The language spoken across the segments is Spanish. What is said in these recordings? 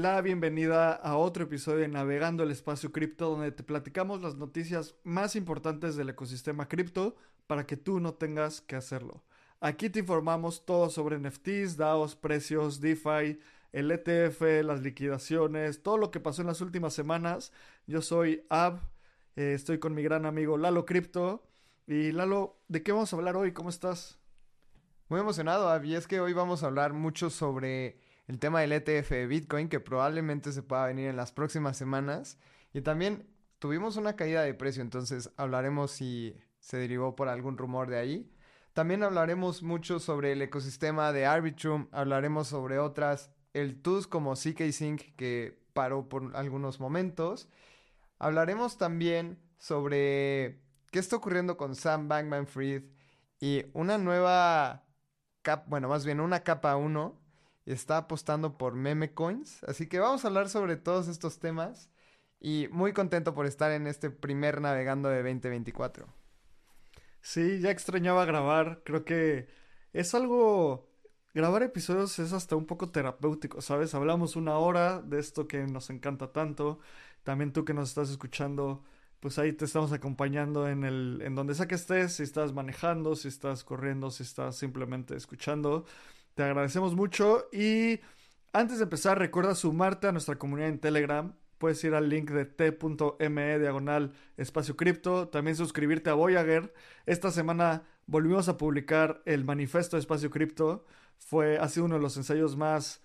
la bienvenida a otro episodio de Navegando el Espacio Cripto, donde te platicamos las noticias más importantes del ecosistema cripto para que tú no tengas que hacerlo. Aquí te informamos todo sobre NFTs, DAOs, precios, DeFi, el ETF, las liquidaciones, todo lo que pasó en las últimas semanas. Yo soy Ab, eh, estoy con mi gran amigo Lalo Crypto. Y Lalo, ¿de qué vamos a hablar hoy? ¿Cómo estás? Muy emocionado, Ab, y es que hoy vamos a hablar mucho sobre el tema del ETF de Bitcoin, que probablemente se pueda venir en las próximas semanas. Y también tuvimos una caída de precio, entonces hablaremos si se derivó por algún rumor de ahí. También hablaremos mucho sobre el ecosistema de Arbitrum, hablaremos sobre otras, el TUS como CK Sync que paró por algunos momentos. Hablaremos también sobre qué está ocurriendo con Sam Bankman Fried y una nueva cap, bueno, más bien una capa 1 está apostando por meme coins, así que vamos a hablar sobre todos estos temas y muy contento por estar en este primer navegando de 2024. Sí, ya extrañaba grabar. Creo que es algo... Grabar episodios es hasta un poco terapéutico, ¿sabes? Hablamos una hora de esto que nos encanta tanto. También tú que nos estás escuchando, pues ahí te estamos acompañando en el en donde sea que estés, si estás manejando, si estás corriendo, si estás simplemente escuchando. Te agradecemos mucho y antes de empezar, recuerda sumarte a nuestra comunidad en Telegram puedes ir al link de t.me diagonal espacio cripto, también suscribirte a Voyager. Esta semana volvimos a publicar el manifiesto de espacio cripto. Fue, ha sido uno de los ensayos más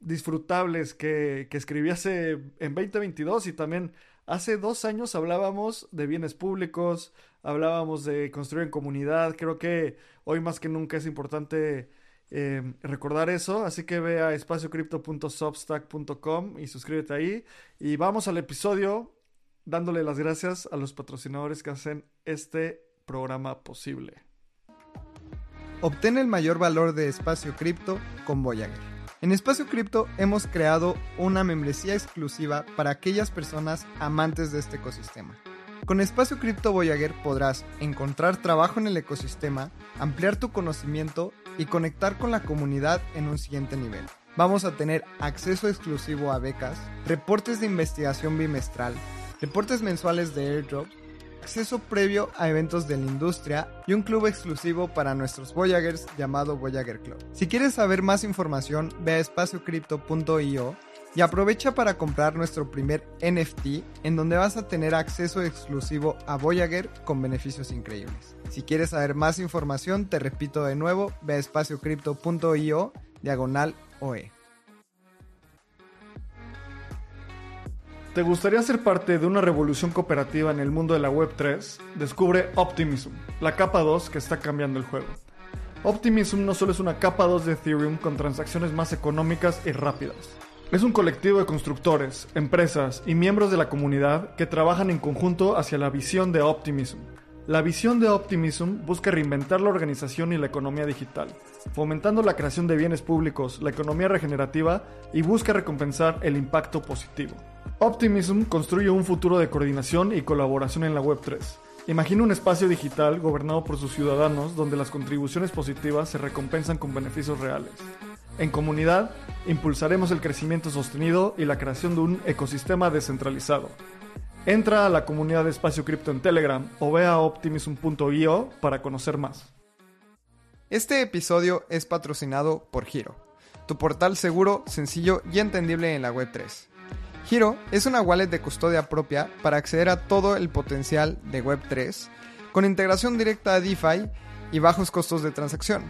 disfrutables que, que escribí hace en 2022 y también hace dos años hablábamos de bienes públicos, hablábamos de construir en comunidad. Creo que hoy más que nunca es importante Em, recordar eso. Así que ve a espaciocrypto.substack.com y suscríbete ahí. Y vamos al episodio dándole las gracias a los patrocinadores que hacen este programa posible. Obtén el mayor valor de Espacio Cripto con Voyager. En Espacio Cripto hemos creado una membresía exclusiva para aquellas personas amantes de este ecosistema. Con Espacio Cripto Voyager podrás encontrar trabajo en el ecosistema, ampliar tu conocimiento y conectar con la comunidad en un siguiente nivel. Vamos a tener acceso exclusivo a becas, reportes de investigación bimestral, reportes mensuales de airdrop, acceso previo a eventos de la industria y un club exclusivo para nuestros Voyagers llamado Voyager Club. Si quieres saber más información, ve a espaciocrypto.io y aprovecha para comprar nuestro primer NFT en donde vas a tener acceso exclusivo a Voyager con beneficios increíbles. Si quieres saber más información, te repito de nuevo, ve a espaciocrypto.io diagonal OE. ¿Te gustaría ser parte de una revolución cooperativa en el mundo de la Web3? Descubre Optimism, la capa 2 que está cambiando el juego. Optimism no solo es una capa 2 de Ethereum con transacciones más económicas y rápidas es un colectivo de constructores, empresas y miembros de la comunidad que trabajan en conjunto hacia la visión de Optimism. La visión de Optimism busca reinventar la organización y la economía digital, fomentando la creación de bienes públicos, la economía regenerativa y busca recompensar el impacto positivo. Optimism construye un futuro de coordinación y colaboración en la Web3. Imagina un espacio digital gobernado por sus ciudadanos donde las contribuciones positivas se recompensan con beneficios reales. En comunidad, impulsaremos el crecimiento sostenido y la creación de un ecosistema descentralizado. Entra a la comunidad de Espacio Cripto en Telegram o ve a optimism.io para conocer más. Este episodio es patrocinado por Giro, tu portal seguro, sencillo y entendible en la Web3. Giro es una wallet de custodia propia para acceder a todo el potencial de Web3, con integración directa a DeFi y bajos costos de transacción.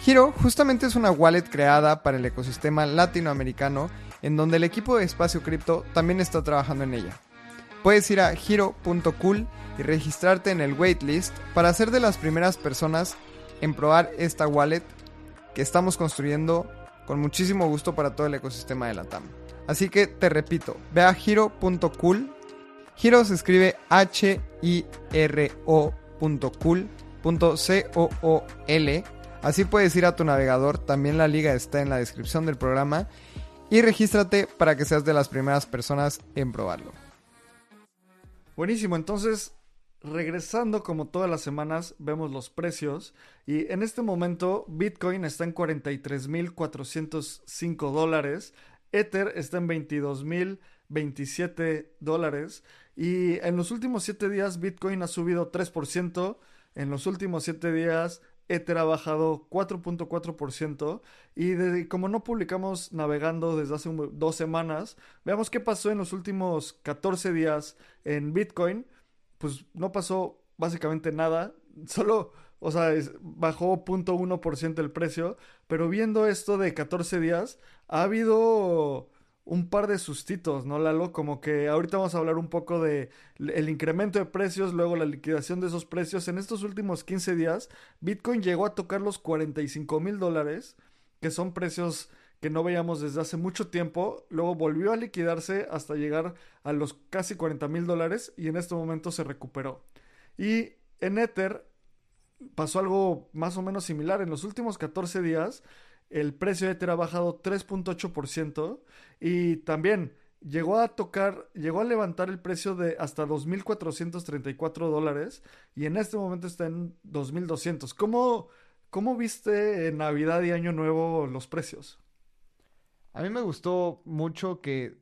Giro justamente es una wallet creada para el ecosistema latinoamericano en donde el equipo de Espacio Cripto también está trabajando en ella. Puedes ir a giro.cool y registrarte en el waitlist para ser de las primeras personas en probar esta wallet que estamos construyendo con muchísimo gusto para todo el ecosistema de la TAM. Así que te repito, ve a giro.cool. Giro se escribe H-I-R-O.cool.c-o-o-l Así puedes ir a tu navegador, también la liga está en la descripción del programa y regístrate para que seas de las primeras personas en probarlo. Buenísimo, entonces regresando como todas las semanas vemos los precios y en este momento Bitcoin está en 43.405 dólares, Ether está en 22.027 dólares. Y en los últimos 7 días Bitcoin ha subido 3%. En los últimos 7 días Ether ha bajado 4.4% y como no publicamos navegando desde hace dos semanas, veamos qué pasó en los últimos 14 días en Bitcoin. Pues no pasó básicamente nada, solo, o sea, bajó 0.1% el precio, pero viendo esto de 14 días, ha habido un par de sustitos, ¿no, Lalo? Como que ahorita vamos a hablar un poco de el incremento de precios, luego la liquidación de esos precios. En estos últimos 15 días, Bitcoin llegó a tocar los 45 mil dólares, que son precios que no veíamos desde hace mucho tiempo. Luego volvió a liquidarse hasta llegar a los casi 40 mil dólares y en este momento se recuperó. Y en Ether pasó algo más o menos similar. En los últimos 14 días, el precio de Ether ha bajado 3.8% y también llegó a tocar, llegó a levantar el precio de hasta 2.434 dólares y en este momento está en 2.200. ¿Cómo, ¿Cómo viste en Navidad y Año Nuevo los precios? A mí me gustó mucho que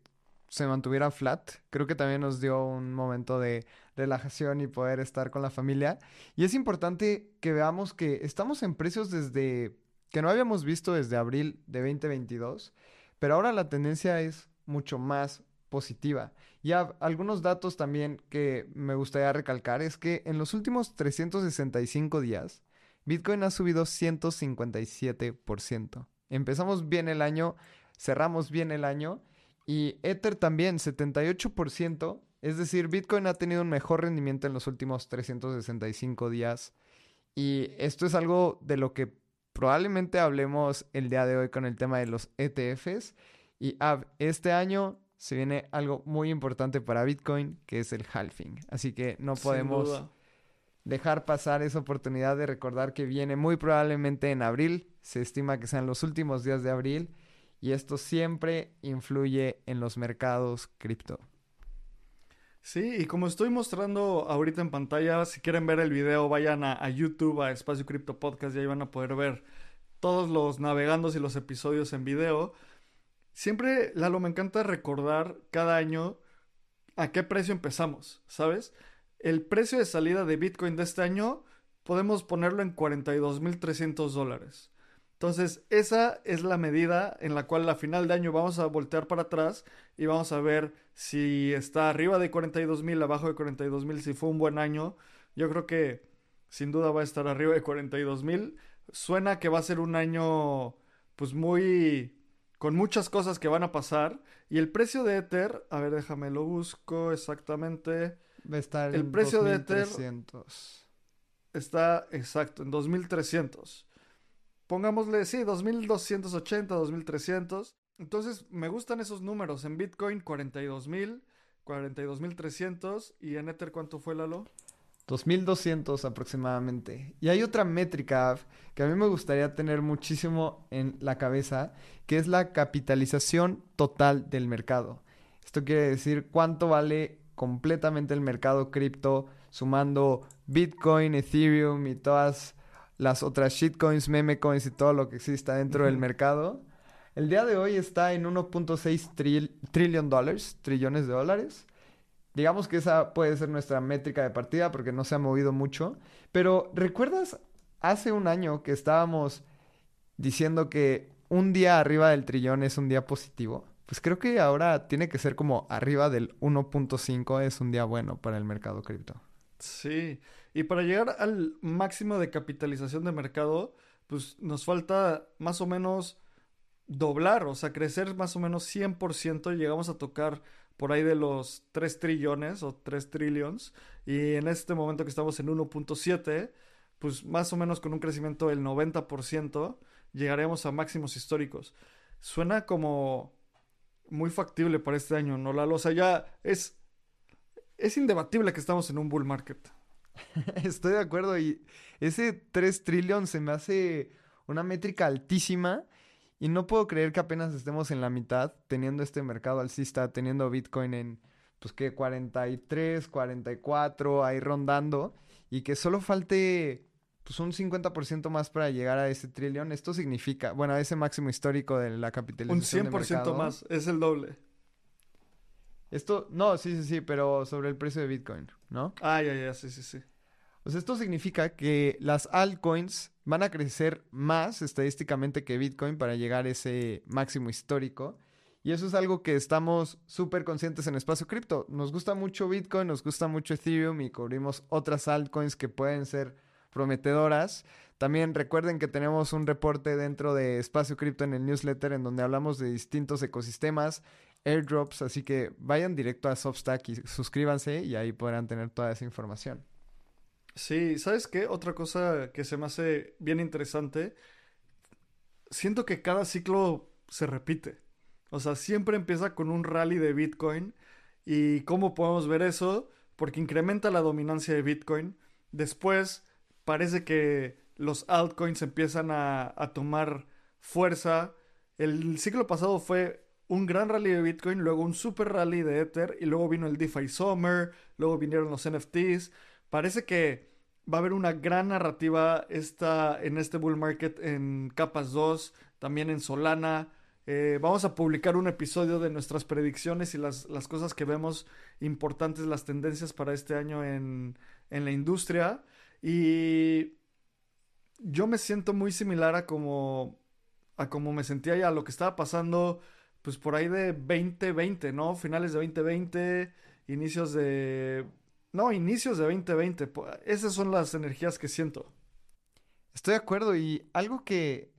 se mantuviera flat. Creo que también nos dio un momento de relajación y poder estar con la familia. Y es importante que veamos que estamos en precios desde que no habíamos visto desde abril de 2022, pero ahora la tendencia es mucho más positiva. Y algunos datos también que me gustaría recalcar es que en los últimos 365 días, Bitcoin ha subido 157%. Empezamos bien el año, cerramos bien el año y Ether también 78%. Es decir, Bitcoin ha tenido un mejor rendimiento en los últimos 365 días. Y esto es algo de lo que probablemente hablemos el día de hoy con el tema de los ETFs. Y este año se viene algo muy importante para Bitcoin, que es el halving. Así que no podemos dejar pasar esa oportunidad de recordar que viene muy probablemente en abril. Se estima que sean los últimos días de abril. Y esto siempre influye en los mercados cripto. Sí, y como estoy mostrando ahorita en pantalla, si quieren ver el video, vayan a, YouTube, a Espacio Cripto Podcast, y ahí van a poder ver todos los navegandos y los episodios en video. Siempre, Lalo, me encanta recordar cada año a qué precio empezamos, ¿sabes? El precio de salida de Bitcoin de este año podemos ponerlo en 42.300 dólares. Entonces, esa es la medida en la cual a final de año vamos a voltear para atrás y vamos a ver si está arriba de 42 mil, abajo de 42 mil, si fue un buen año. Yo creo que sin duda va a estar arriba de 42 mil. Suena que va a ser un año pues muy con muchas cosas que van a pasar y el precio de Ether, a ver, déjame lo busco exactamente. Va a estar el precio de Ether está exacto en 2300 pongámosle, sí, 2280, 2300. Entonces, me gustan esos números. En Bitcoin, 42000, 42300. ¿Y en Ether cuánto fue, Lalo? 2200 aproximadamente. Y hay otra métrica que a mí me gustaría tener muchísimo en la cabeza, que es la capitalización total del mercado. Esto quiere decir cuánto vale completamente el mercado cripto, sumando Bitcoin, Ethereum y todas las otras shitcoins, meme coins y todo lo que exista dentro del mercado. El día de hoy está en 1.6 trillion dólares, trillones de dólares. Digamos que esa puede ser nuestra métrica de partida porque no se ha movido mucho. Pero ¿recuerdas hace un año que estábamos diciendo que un día arriba del trillón es un día positivo? Pues creo que ahora tiene que ser como arriba del 1.5 es un día bueno para el mercado cripto. Sí, y para llegar al máximo de capitalización de mercado, pues nos falta más o menos doblar, o sea, crecer más o menos 100%, llegamos a tocar por ahí de los 3 trillones o 3 trillions, y en este momento que estamos en 1.7, pues más o menos con un crecimiento del 90%, llegaremos a máximos históricos. Suena como muy factible para este año, ¿no, Lalo? O sea, ya es, es indebatible que estamos en un bull market. Estoy de acuerdo y ese 3 trillion se me hace una métrica altísima y no puedo creer que apenas estemos en la mitad teniendo este mercado alcista, teniendo Bitcoin en pues que 43, 44 ahí rondando y que solo falte pues un 50% más para llegar a ese trillón. Esto significa, bueno, a ese máximo histórico de la capitalización. Un 100% más, es el doble. Esto, no, sí, sí, sí, pero sobre el precio de Bitcoin, ¿no? Ah, ya, ya, sí, sí, sí. Pues esto significa que las altcoins van a crecer más estadísticamente que Bitcoin para llegar a ese máximo histórico. Y eso es algo que estamos súper conscientes en Espacio Cripto. Nos gusta mucho Bitcoin, nos gusta mucho Ethereum y cubrimos otras altcoins que pueden ser prometedoras. También recuerden que tenemos un reporte dentro de Espacio Cripto en el newsletter en donde hablamos de distintos ecosistemas, airdrops, así que vayan directo a Substack y suscríbanse y ahí podrán tener toda esa información. Sí, ¿sabes qué? Otra cosa que se me hace bien interesante, siento que cada ciclo se repite. O sea, siempre empieza con un rally de Bitcoin. ¿Y cómo podemos ver eso? Porque incrementa la dominancia de Bitcoin. Después parece que los altcoins empiezan a, tomar fuerza. El ciclo pasado fue un gran rally de Bitcoin, luego un super rally de Ether y luego vino el DeFi Summer, luego vinieron los NFTs. Parece que va a haber una gran narrativa esta, en este bull market en capas 2, también en Solana. Eh, vamos a publicar un episodio de nuestras predicciones y las, cosas que vemos importantes, las tendencias para este año en, en la industria. Y yo me siento muy similar a como, a como me sentía ya, a lo que estaba pasando, pues por ahí de 2020, ¿no? Finales de 2020, inicios de... No, inicios de 2020. Esas son las energías que siento. Estoy de acuerdo y algo que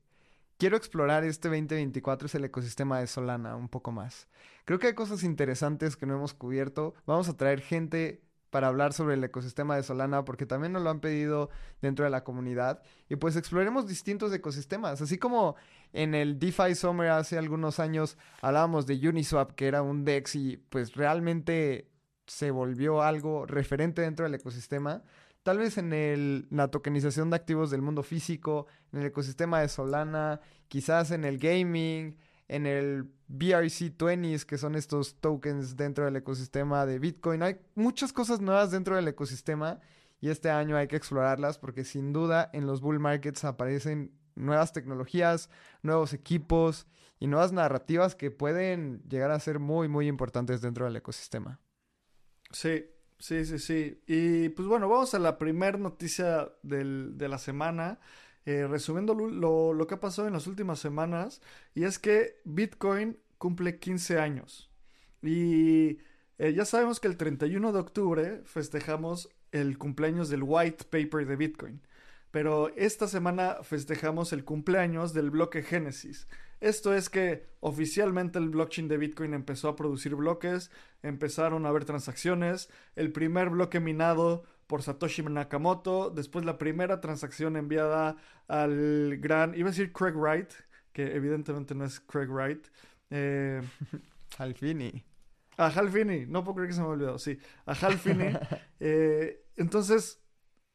quiero explorar este 2024 es el ecosistema de Solana un poco más. Creo que hay cosas interesantes que no hemos cubierto. Vamos a traer gente para hablar sobre el ecosistema de Solana porque también nos lo han pedido dentro de la comunidad y pues exploremos distintos ecosistemas, así como en el DeFi Summer hace algunos años hablábamos de Uniswap que era un DEX y pues realmente se volvió algo referente dentro del ecosistema. Tal vez en el, la tokenización de activos del mundo físico, en el ecosistema de Solana, quizás en el gaming, en el BRC20s, que son estos tokens dentro del ecosistema de Bitcoin. Hay muchas cosas nuevas dentro del ecosistema y este año hay que explorarlas porque sin duda en los bull markets aparecen nuevas tecnologías, nuevos equipos y nuevas narrativas que pueden llegar a ser muy, muy importantes dentro del ecosistema. Sí, Sí, sí, sí. Y pues bueno, vamos a la primera noticia de la semana. Eh, resumiendo lo, que ha pasado en las últimas semanas. Y es que Bitcoin cumple 15 años. Y eh, ya sabemos que el 31 de octubre festejamos el cumpleaños del white paper de Bitcoin. Pero esta semana festejamos el cumpleaños del bloque Génesis. Esto es que oficialmente el blockchain de Bitcoin empezó a producir bloques, empezaron a haber transacciones, el primer bloque minado por Satoshi Nakamoto, después la primera transacción enviada al gran, iba a decir Craig Wright, que evidentemente no es Craig Wright. Eh, Halfini. A Halfini, no puedo creer que se me ha olvidado, sí, a Halfini. eh, entonces,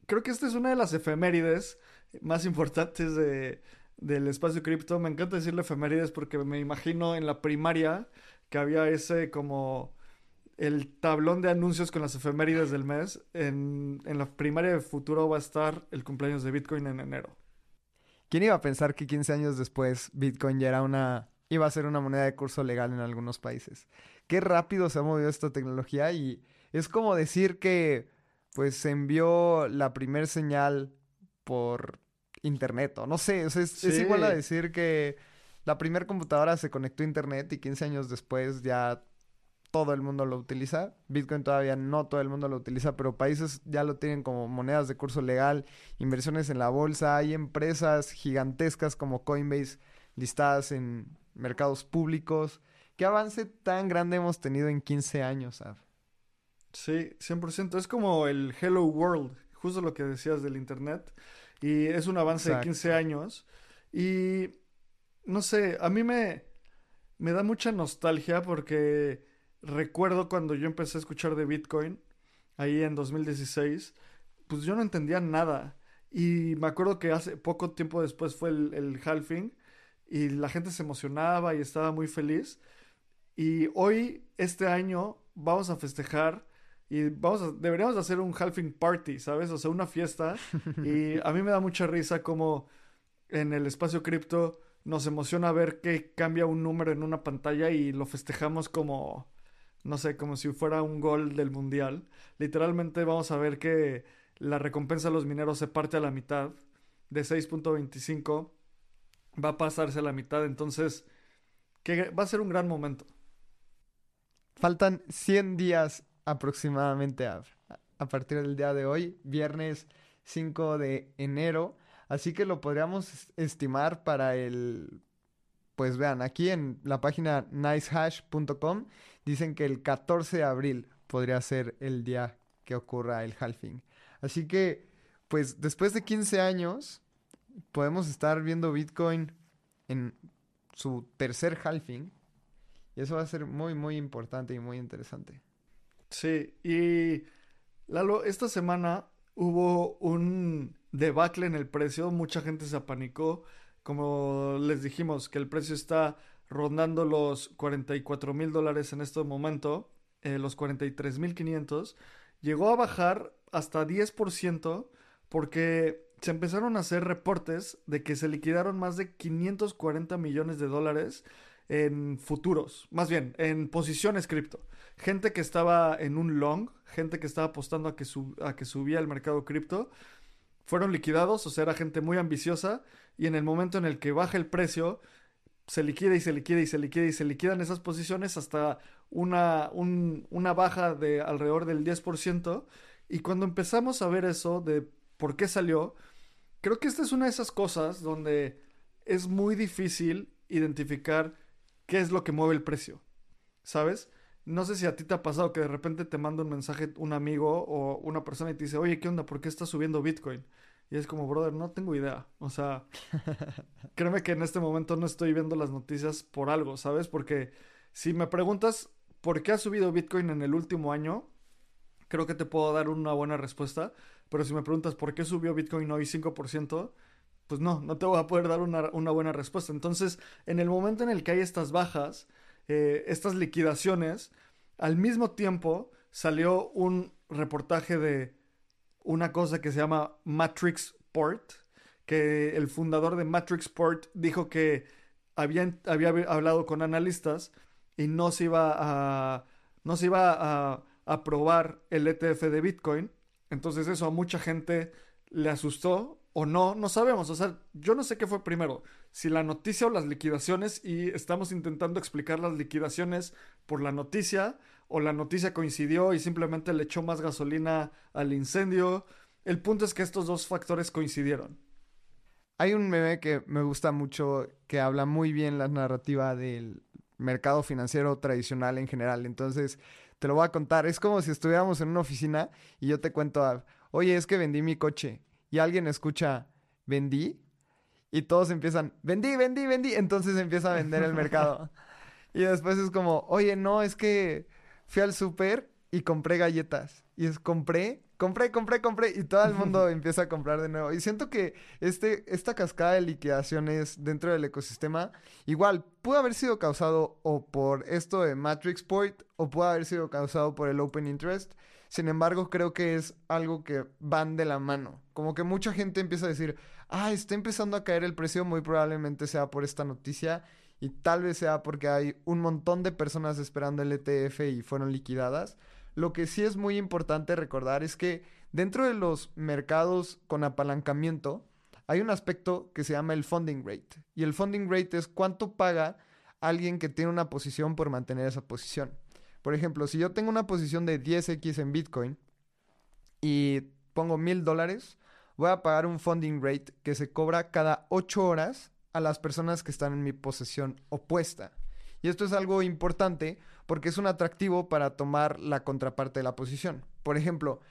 creo que esta es una de las efemérides más importantes de, del espacio cripto. Me encanta decirle efemérides porque me imagino en la primaria que había ese como el tablón de anuncios con las efemérides del mes. En, en la primaria de futuro va a estar el cumpleaños de Bitcoin en enero. ¿Quién iba a pensar que 15 años después Bitcoin ya era una iba a ser una moneda de curso legal en algunos países? Qué rápido se ha movido esta tecnología y es como decir que pues se envió la primer señal por internet o no sé, es, igual a decir que la primera computadora se conectó a internet y 15 años después ya todo el mundo lo utiliza. Bitcoin todavía no todo el mundo lo utiliza, pero países ya lo tienen como monedas de curso legal, inversiones en la bolsa, hay empresas gigantescas como Coinbase listadas en mercados públicos. ¿Qué avance tan grande hemos tenido en 15 años, Sí, 100%. Es como el Hello World, justo lo que decías del Internet. Y es un avance de 15 años. Y no sé, a mí me, me da mucha nostalgia porque recuerdo cuando yo empecé a escuchar de Bitcoin, ahí en 2016, pues yo no entendía nada. Y me acuerdo que hace poco tiempo después fue el, el halving y la gente se emocionaba y estaba muy feliz. Y hoy, este año, vamos a festejar y vamos a, deberíamos hacer un halving party, ¿sabes? O sea, una fiesta. y a mí me da mucha risa como en el espacio cripto nos emociona ver que cambia un número en una pantalla y lo festejamos como, no sé, como si fuera un gol del mundial. Literalmente vamos a ver que la recompensa a los mineros se parte a la mitad. De 6.25 va a pasarse a la mitad. Entonces, que va a ser un gran momento. Faltan 100 días aproximadamente a, partir del día de hoy, viernes 5 de enero. Así que lo podríamos estimar para el... Pues vean, aquí en la página nicehash.com dicen que el 14 de abril podría ser el día que ocurra el halving. Así que, pues después de 15 años, podemos estar viendo Bitcoin en su tercer halving. Y eso va a ser muy, muy importante y muy interesante. Sí, y Lalo, esta semana hubo un debacle en el precio, mucha gente se apanicó, como les dijimos, que el precio está rondando los 44 mil dólares en este momento, eh, los 43 mil 500, llegó a bajar hasta 10% porque se empezaron a hacer reportes de que se liquidaron más de 540 millones de dólares en futuros, más bien en posiciones cripto. Gente que estaba en un long, gente que estaba apostando a que, a que subía el mercado cripto, fueron liquidados, o sea, era gente muy ambiciosa y en el momento en el que baja el precio, se liquida y se liquida y se liquida y se liquidan esas posiciones hasta una, una baja de alrededor del 10%. Y cuando empezamos a ver eso de por qué salió, creo que esta es una de esas cosas donde es muy difícil identificar qué es lo que mueve el precio. ¿Sabes? No sé si a ti te ha pasado que de repente te manda un mensaje un amigo o una persona y te dice, oye, ¿qué onda? ¿Por qué está subiendo Bitcoin? Y es como, brother, no tengo idea. O sea, créeme que en este momento no estoy viendo las noticias por algo, ¿sabes? Porque si me preguntas por qué ha subido Bitcoin en el último año, creo que te puedo dar una buena respuesta. Pero si me preguntas por qué subió Bitcoin hoy 5%, pues no, no te voy a poder dar una, buena respuesta. Entonces, en el momento en el que hay estas bajas, eh, estas liquidaciones, al mismo tiempo salió un reportaje de una cosa que se llama Matrix Port, que el fundador de Matrix Port dijo que había, había hablado con analistas y no se iba a, no se iba a aprobar el ETF de Bitcoin. Entonces eso a mucha gente le asustó o no, no sabemos. O sea, yo no sé qué fue primero, si la noticia o las liquidaciones y estamos intentando explicar las liquidaciones por la noticia o la noticia coincidió y simplemente le echó más gasolina al incendio. El punto es que estos dos factores coincidieron. Hay un meme que me gusta mucho que habla muy bien la narrativa del mercado financiero tradicional en general. Entonces, te lo voy a contar. Es como si estuviéramos en una oficina y yo te cuento, oye, es que vendí mi coche y alguien escucha, vendí, y todos empiezan, vendí, vendí, vendí, entonces empieza a vender el mercado. y después es como, oye, no, es que fui al súper y compré galletas. Y es, compré, compré, compré, compré, y todo el mundo empieza a comprar de nuevo. Y siento que este, esta cascada de liquidaciones dentro del ecosistema, igual, pudo haber sido causado o por esto de Matrix Point, o pudo haber sido causado por el Open Interest. Sin embargo, creo que es algo que van de la mano. Como que mucha gente empieza a decir, ah, está empezando a caer el precio, muy probablemente sea por esta noticia y tal vez sea porque hay un montón de personas esperando el ETF y fueron liquidadas. Lo que sí es muy importante recordar es que dentro de los mercados con apalancamiento hay un aspecto que se llama el funding rate. Y el funding rate es cuánto paga alguien que tiene una posición por mantener esa posición. Por ejemplo, si yo tengo una posición de 10x en Bitcoin y pongo mil dólares, voy a pagar un funding rate que se cobra cada 8 horas a las personas que están en mi posesión opuesta. Y esto es algo importante porque es un atractivo para tomar la contraparte de la posición. Por ejemplo,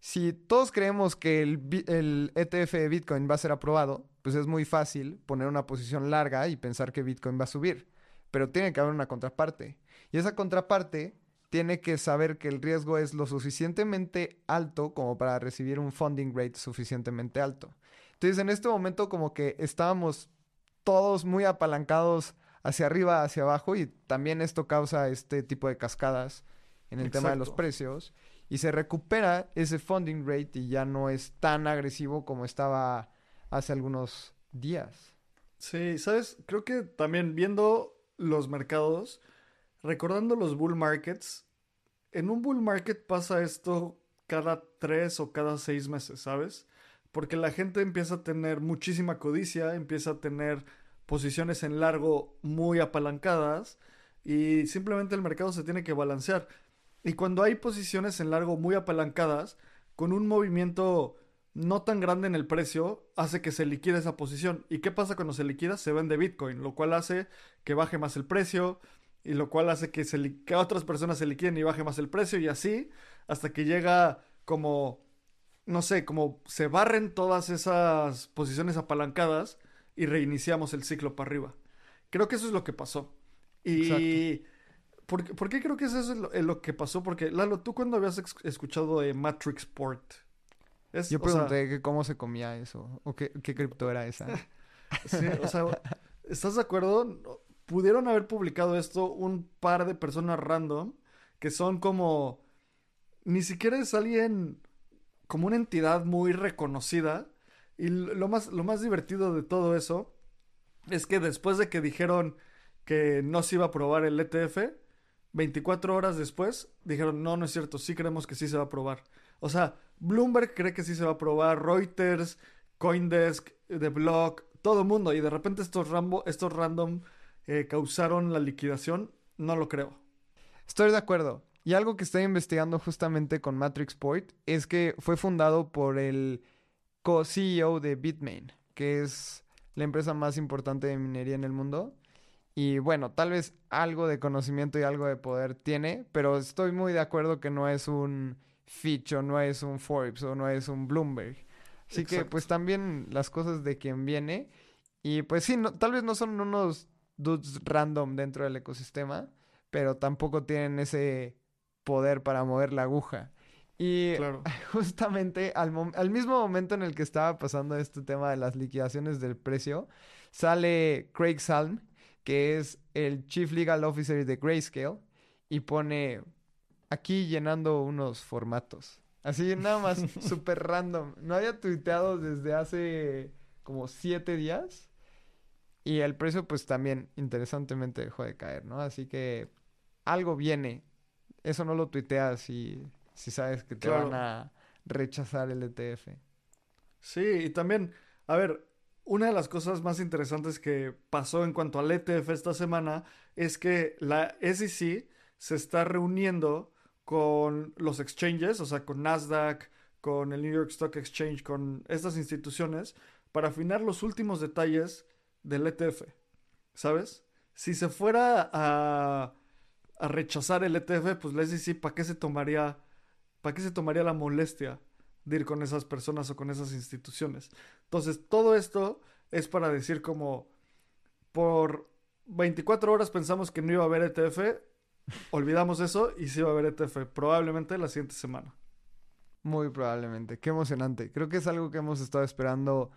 si todos creemos que el, el, ETF de Bitcoin va a ser aprobado, pues es muy fácil poner una posición larga y pensar que Bitcoin va a subir. Pero tiene que haber una contraparte. Y esa contraparte tiene que saber que el riesgo es lo suficientemente alto como para recibir un funding rate suficientemente alto. Entonces, en este momento como que estábamos todos muy apalancados hacia arriba, hacia abajo y también esto causa este tipo de cascadas en el tema de los precios. y se recupera ese funding rate y ya no es tan agresivo como estaba hace algunos días. Sí, sabes, creo que también viendo los mercados, recordando los bull markets, en un bull market pasa esto cada tres o cada seis meses, ¿sabes? Porque la gente empieza a tener muchísima codicia, empieza a tener posiciones en largo muy apalancadas y simplemente el mercado se tiene que balancear. Y cuando hay posiciones en largo muy apalancadas, con un movimiento no tan grande en el precio, hace que se liquide esa posición. ¿Y qué pasa cuando se liquida? Se vende Bitcoin, lo cual hace que baje más el precio y lo cual hace que, se que otras personas se liquiden y baje más el precio y así hasta que llega como, no sé, como se barren todas esas posiciones apalancadas y reiniciamos el ciclo para arriba. Creo que eso es lo que pasó. Y... ¿Por, qué creo que eso es lo, que pasó? Porque, Lalo, ¿tú cuando habías escuchado de Matrixport? Yo pregunté cómo se comía eso, o qué, qué cripto era esa. sí, o sea, ¿estás de acuerdo? Pudieron haber publicado esto un par de personas random que son como... Ni siquiera es alguien como una entidad muy reconocida. Y lo más, lo más divertido de todo eso es que después de que dijeron que no se iba a probar el ETF, 24 horas después dijeron, no, no es cierto, sí creemos que sí se va a probar. O sea, Bloomberg cree que sí se va a probar, Reuters, Coindesk, The Block, todo el mundo. Y de repente estos, Rambo, estos random eh, causaron la liquidación, no lo creo. Estoy de acuerdo. Y algo que estoy investigando justamente con Matrix Point es que fue fundado por el co-CEO de Bitmain, que es la empresa más importante de minería en el mundo. Y bueno, tal vez algo de conocimiento y algo de poder tiene, pero estoy muy de acuerdo que no es un Fitch o no es un Forbes o no es un Bloomberg. Así que pues también las cosas de quien viene. Y pues sí, no, tal vez no son unos dudes random dentro del ecosistema, pero tampoco tienen ese poder para mover la aguja. Y justamente al, al, mismo momento en el que estaba pasando este tema de las liquidaciones del precio, sale Craig Salm, que es el Chief Legal Officer de Grayscale, y pone aquí llenando unos formatos. Así nada más, súper random. No había tuiteado desde hace como siete días. Y el precio pues también interesantemente dejó de caer, ¿no? Así que algo viene. Eso no lo tuiteas si, si sabes que te van a rechazar el ETF. Sí, y también, a ver, una de las cosas más interesantes que pasó en cuanto al ETF esta semana es que la SEC se está reuniendo con los exchanges, o sea, con Nasdaq, con el New York Stock Exchange, con estas instituciones, para afinar los últimos detalles del ETF. ¿Sabes? Si se fuera a, rechazar el ETF, pues la SEC, ¿para qué se tomaría, qué se tomaría la molestia de ir con esas personas o con esas instituciones. Entonces, todo esto es para decir como por 24 horas pensamos que no iba a haber ETF, olvidamos eso y sí iba a haber ETF, probablemente la siguiente semana. Muy probablemente, qué emocionante. Creo que es algo que hemos estado esperando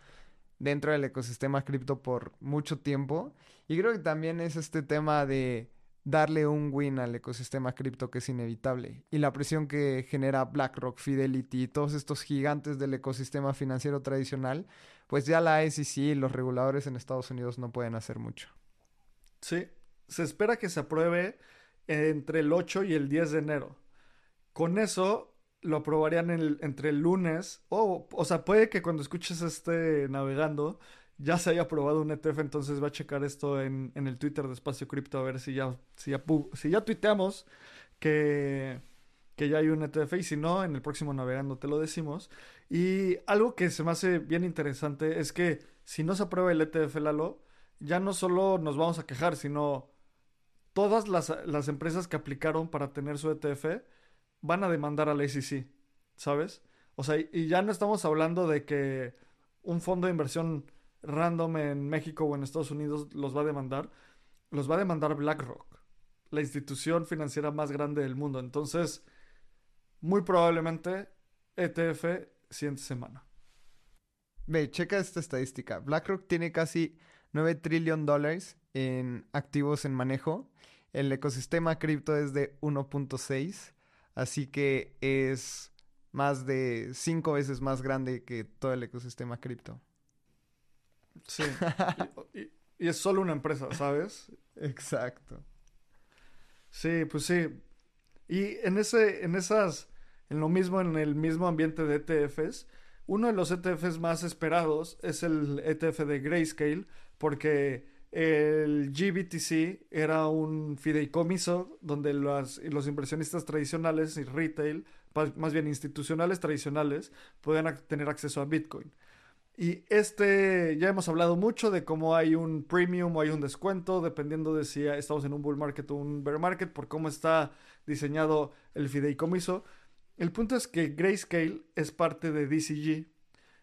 dentro del ecosistema cripto por mucho tiempo y creo que también es este tema de darle un win al ecosistema cripto que es inevitable. Y la presión que genera BlackRock, Fidelity y todos estos gigantes del ecosistema financiero tradicional, pues ya la SEC y los reguladores en Estados Unidos no pueden hacer mucho. Sí, se espera que se apruebe entre el 8 y el 10 de enero. Con eso lo aprobarían entre el lunes, o, o sea, puede que cuando escuches este navegando ya se haya aprobado un ETF, entonces va a checar esto en, el Twitter de Espacio Cripto a ver si ya, si ya, si ya tuiteamos que, que ya hay un ETF y si no, en el próximo navegando te lo decimos. Y algo que se me hace bien interesante es que si no se aprueba el ETF Lalo, ya no solo nos vamos a quejar, sino todas las, las empresas que aplicaron para tener su ETF van a demandar a la SEC, ¿sabes? O sea, y ya no estamos hablando de que un fondo de inversión random en México o en Estados Unidos los va a demandar, los va a demandar BlackRock, la institución financiera más grande del mundo. Entonces, muy probablemente ETF siguiente semana. Ve, checa esta estadística. BlackRock tiene casi 9 trillones de dólares en activos en manejo. El ecosistema cripto es de 1.6. Así que es más de cinco veces más grande que todo el ecosistema cripto. Sí. y, y es solo una empresa, ¿sabes? Exacto. Sí, pues sí. Y en ese, en esas, en lo mismo, en el mismo ambiente de ETFs, uno de los ETFs más esperados es el ETF de Grayscale, porque el GBTC era un fideicomiso donde los, inversionistas tradicionales y retail, más bien institucionales tradicionales, podían tener acceso a Bitcoin. Y este, ya hemos hablado mucho de cómo hay un premium o hay un descuento, dependiendo de si estamos en un bull market o un bear market, por cómo está diseñado el fideicomiso. El punto es que Grayscale es parte de DCG.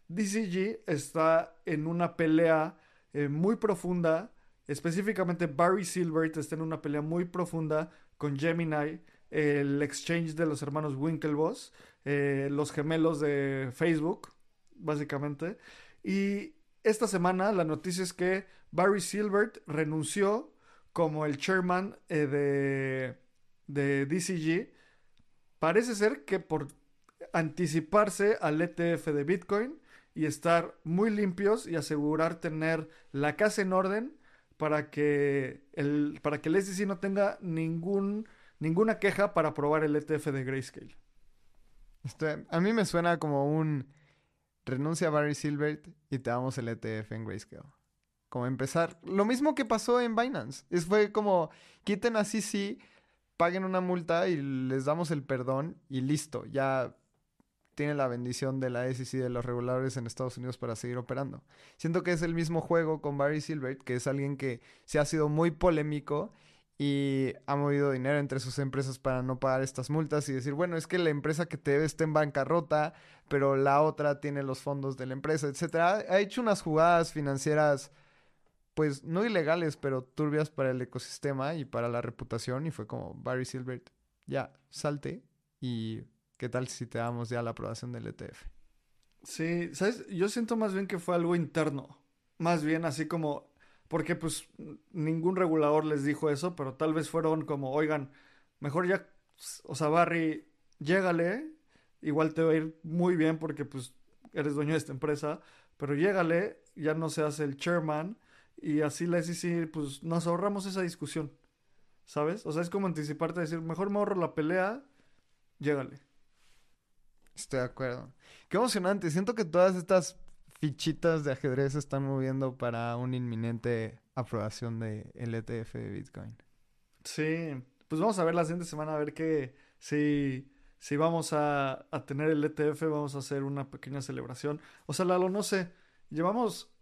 DCG está en una pelea eh, muy profunda, específicamente Barry Silbert está en una pelea muy profunda con Gemini, el exchange de los hermanos Winklevoss, eh, los gemelos de Facebook básicamente. Y esta semana la noticia es que Barry Silbert renunció como el chairman eh, de, de DCG. Parece ser que por anticiparse al ETF de Bitcoin y estar muy limpios y asegurar tener la casa en orden para que el, para que SEC no tenga ningún, ninguna queja para aprobar el ETF de Grayscale. Este, a mí me suena como un renuncia a Barry Silbert y te damos el ETF en Grayscale. Como empezar, lo mismo que pasó en Binance. Es, fue como, quiten así sí, paguen una multa y les damos el perdón y listo, ya tiene la bendición de la SEC y de los reguladores en Estados Unidos para seguir operando. Siento que es el mismo juego con Barry Silbert, que es alguien que se ha sido muy polémico y ha movido dinero entre sus empresas para no pagar estas multas y decir, bueno, es que la empresa que te debe está en bancarrota, pero la otra tiene los fondos de la empresa, etcétera. Ha hecho unas jugadas financieras pues no ilegales, pero turbias para el ecosistema y para la reputación y fue como Barry Silbert, ya, salte y qué tal si te damos ya la aprobación del ETF. Sí, sabes, yo siento más bien que fue algo interno, más bien así como porque pues ningún regulador les dijo eso, pero tal vez fueron como, oigan, mejor ya, o sea, Barry, llégale, igual te va a ir muy bien porque pues eres dueño de esta empresa, pero llégale, ya no se hace el chairman y así la SEC, pues nos ahorramos esa discusión, ¿sabes? O sea, es como anticiparte a decir, mejor me ahorro la pelea, llégale. Estoy de acuerdo. Qué emocionante, siento que todas estas fichitas de ajedrez se están moviendo para una inminente aprobación de el ETF de Bitcoin. Sí, pues vamos a ver la siguiente semana a ver que si, si vamos a, a, tener el ETF, vamos a hacer una pequeña celebración. O sea, Lalo, no sé, llevamos,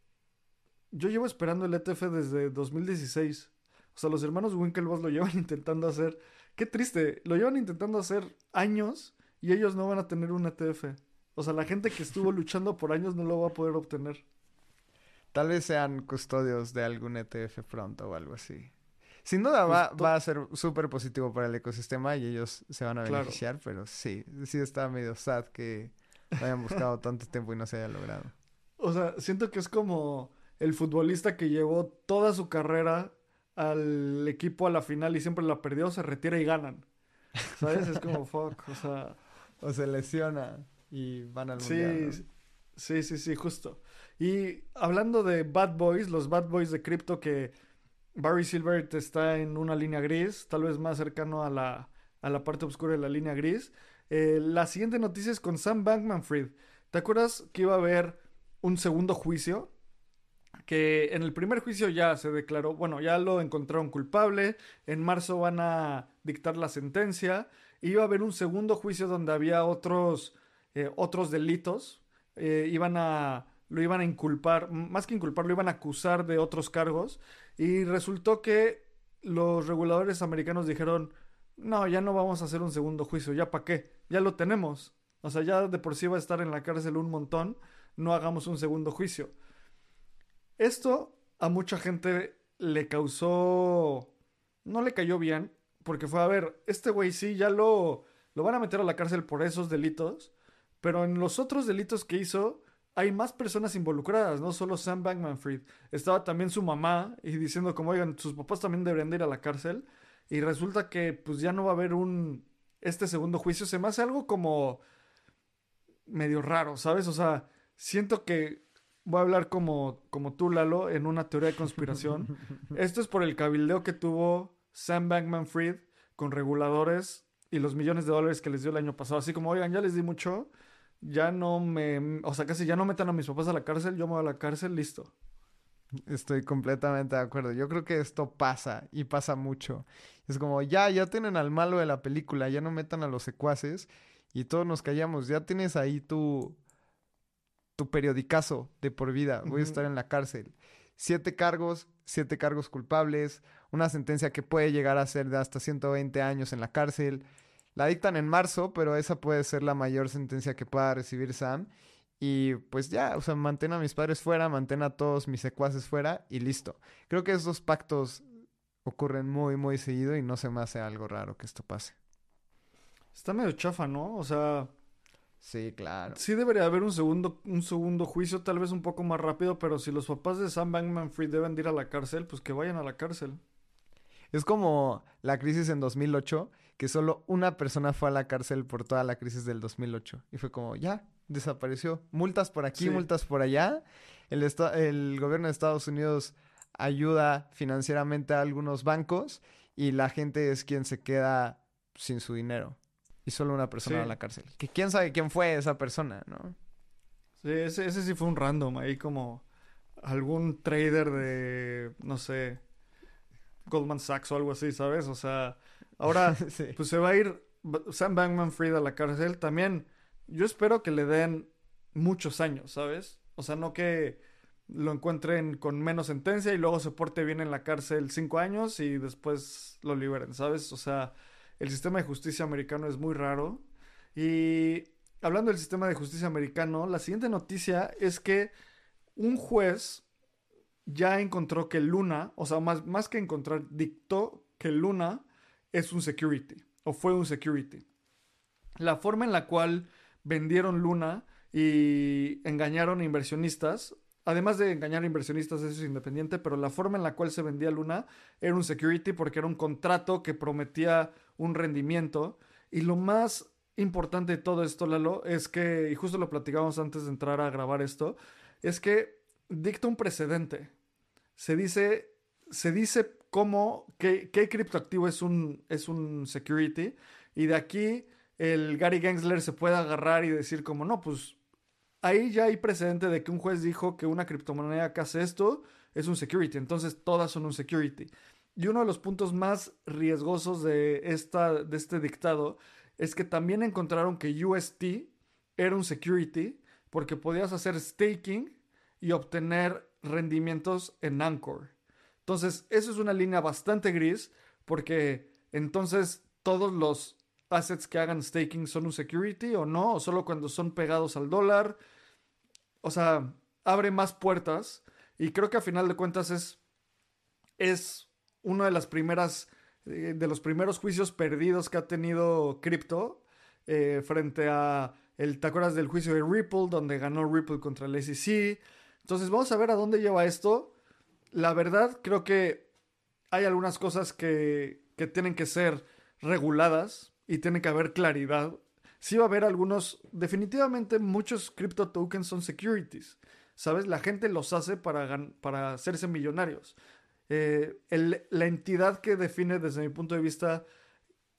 yo llevo esperando el ETF desde 2016. O sea, los hermanos Winklevoss lo llevan intentando hacer. Qué triste, lo llevan intentando hacer años y ellos no van a tener un ETF. O sea, la gente que estuvo luchando por años no lo va a poder obtener. Tal vez sean custodios de algún ETF pronto o algo así. Sin duda va, va a ser súper positivo para el ecosistema y ellos se van a beneficiar, pero sí, sí está medio sad que hayan buscado tanto tiempo y no se haya logrado. O sea, siento que es como el futbolista que llevó toda su carrera al equipo a la final y siempre la perdió, se retira y ganan. ¿Sabes? Es como fuck, o sea... O se lesiona y van al mundial. Sí, sí, sí, sí, justo. Y hablando de Bad Boys, los Bad Boys de cripto que Barry Silbert está en una línea gris, tal vez más cercano a la, a la parte oscura de la línea gris. Eh, la siguiente noticia es con Sam Bankman Fried. ¿Te acuerdas que iba a haber un segundo juicio? Que en el primer juicio ya se declaró, bueno, ya lo encontraron culpable. En marzo van a dictar la sentencia. Iba a haber un segundo juicio donde había otros eh, otros delitos, eh, iban a, lo iban a inculpar, más que inculpar, lo iban a acusar de otros cargos. Y resultó que los reguladores americanos dijeron, no, ya no vamos a hacer un segundo juicio, ya para qué, ya lo tenemos, o sea, ya de por sí va a estar en la cárcel un montón, no hagamos un segundo juicio. Esto a mucha gente le causó, no le cayó bien, porque fue, a ver, este güey sí, ya lo, lo van a meter a la cárcel por esos delitos, pero en los otros delitos que hizo, hay más personas involucradas, no solo Sam Bankman Fried. Estaba también su mamá y diciendo como, oigan, sus papás también deberían de ir a la cárcel. Y resulta que pues ya no va a haber un este segundo juicio se me hace algo como medio raro, ¿sabes? O sea, siento que voy a hablar como, como tú, Lalo, en una teoría de conspiración. Esto es por el cabildeo que tuvo Sam Bankman Fried con reguladores y los millones de dólares que les dio el año pasado. Así como, oigan, ya les di mucho, ya no me. O sea, casi ya no metan a mis papás a la cárcel, yo me voy a la cárcel, listo. Estoy completamente de acuerdo. Yo creo que esto pasa y pasa mucho. Es como, ya, ya tienen al malo de la película, ya no metan a los secuaces y todos nos callamos. Ya tienes ahí tu, tu periodicazo de por vida. Voy a estar en la cárcel. Siete cargos, siete cargos culpables, una sentencia que puede llegar a ser de hasta 120 años en la cárcel. La dictan en marzo, pero esa puede ser la mayor sentencia que pueda recibir Sam. Y pues ya, o sea, mantén a mis padres fuera, mantén a todos mis secuaces fuera y listo. Creo que esos pactos ocurren muy, muy seguido y no se me hace algo raro que esto pase. Está medio chafa, ¿no? O sea... Sí, claro. Sí debería haber un segundo, un segundo juicio, tal vez un poco más rápido, pero si los papás de Sam Bankman Fried deben de ir a la cárcel, pues que vayan a la cárcel. Es como la crisis en 2008, que solo una persona fue a la cárcel por toda la crisis del 2008. Y fue como, ya, desapareció. Multas por aquí, multas por allá. El, el gobierno de Estados Unidos ayuda financieramente a algunos bancos y la gente es quien se queda sin su dinero. Y solo una persona a la cárcel. Que quién sabe quién fue esa persona, ¿no? Sí, ese, ese sí fue un random. Ahí como algún trader de, no sé, Goldman Sachs o algo así, ¿sabes? O sea, ahora pues se va a ir Sam Bankman Fried a la cárcel. También yo espero que le den muchos años, ¿sabes? O sea, no que lo encuentren con menos sentencia y luego se porte bien en la cárcel cinco años y después lo liberen, ¿sabes? O sea, el sistema de justicia americano es muy raro. Y hablando del sistema de justicia americano, la siguiente noticia es que un juez ya encontró que Luna, o sea, más, más que encontrar, dictó que Luna es un security, o fue un security. La forma en la cual vendieron Luna y engañaron inversionistas, además de engañar a inversionistas, eso es independiente, pero la forma en la cual se vendía Luna era un security porque era un contrato que prometía un rendimiento. Y lo más importante de todo esto, Lalo, es que, y justo lo platicábamos antes de entrar a grabar esto, es que dicta un precedente. Se dice, se dice cómo, qué, qué criptoactivo es un, es un security, y de aquí el Gary Gensler se puede agarrar y decir como, no, pues ahí ya hay precedente de que un juez dijo que una criptomoneda que hace esto es un security, entonces todas son un security. Y uno de los puntos más riesgosos de, esta, de este dictado es que también encontraron que UST era un security porque podías hacer staking y obtener rendimientos en Anchor. Entonces, eso es una línea bastante gris porque entonces todos los assets que hagan staking son un security o no, o solo cuando son pegados al dólar. O sea, abre más puertas y creo que a final de cuentas es, es una de las primeras, eh, de los primeros juicios perdidos que ha tenido cripto eh, frente a el, ¿te acuerdas del juicio de Ripple donde ganó Ripple contra el SEC? Entonces vamos a ver a dónde lleva esto. La verdad creo que hay algunas cosas que, que tienen que ser reguladas y tiene que haber claridad. Sí va a haber algunos, definitivamente muchos crypto tokens son securities, ¿sabes? La gente los hace para, para hacerse millonarios. Eh, la entidad que define desde mi punto de vista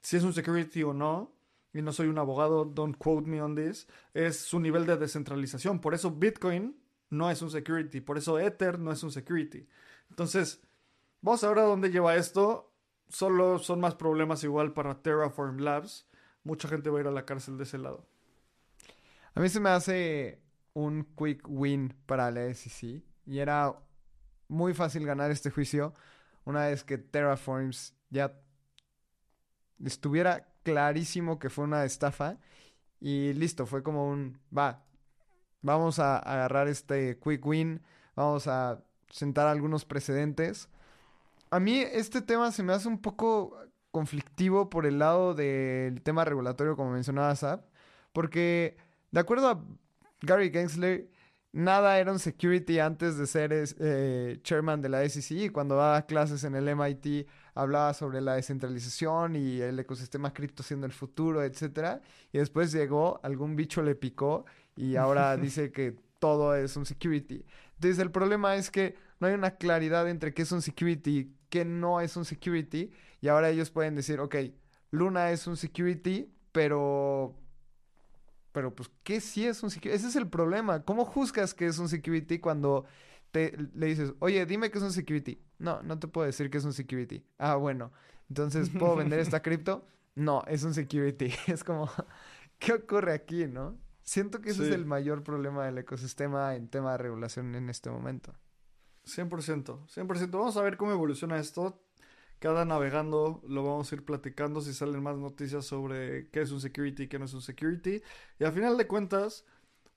si es un security o no, y no soy un abogado, don't quote me on this, es su nivel de descentralización. Por eso Bitcoin no es un security, por eso Ether no es un security. Entonces, vamos a ver a dónde lleva esto solo son más problemas igual para Terraform Labs. Mucha gente va a ir a la cárcel de ese lado. A mí se me hace un quick win para la SEC. Y era muy fácil ganar este juicio una vez que Terraforms ya estuviera clarísimo que fue una estafa. Y listo, fue como un, va, vamos a agarrar este quick win, vamos a sentar algunos precedentes a mí este tema se me hace un poco conflictivo por el lado del tema regulatorio, como mencionaba Zap, porque de acuerdo a Gary Gensler, nada era un security antes de ser eh, chairman de la SEC. Cuando daba clases en el MIT hablaba sobre la descentralización y el ecosistema cripto siendo el futuro, etcétera, y después llegó, algún bicho le picó y ahora dice que todo es un security. Entonces el problema es que no hay una claridad entre qué es un security, qué no es un security, y ahora ellos pueden decir, ok, Luna es un security, pero... Pero pues, ¿qué sí es un security? Ese es el problema. ¿Cómo juzgas que es un security cuando te, le dices, oye, dime que es un security? No, no te puedo decir que es un security. Ah, bueno. Entonces, ¿puedo vender esta cripto? No, es un security. Es como, ¿qué ocurre aquí, no? Siento que ese es el mayor problema del ecosistema en tema de regulación en este momento. 100%, 100%. Vamos a ver cómo evoluciona esto. Cada navegando lo vamos a ir platicando si salen más noticias sobre qué es un security y qué no es un security. Y al final de cuentas,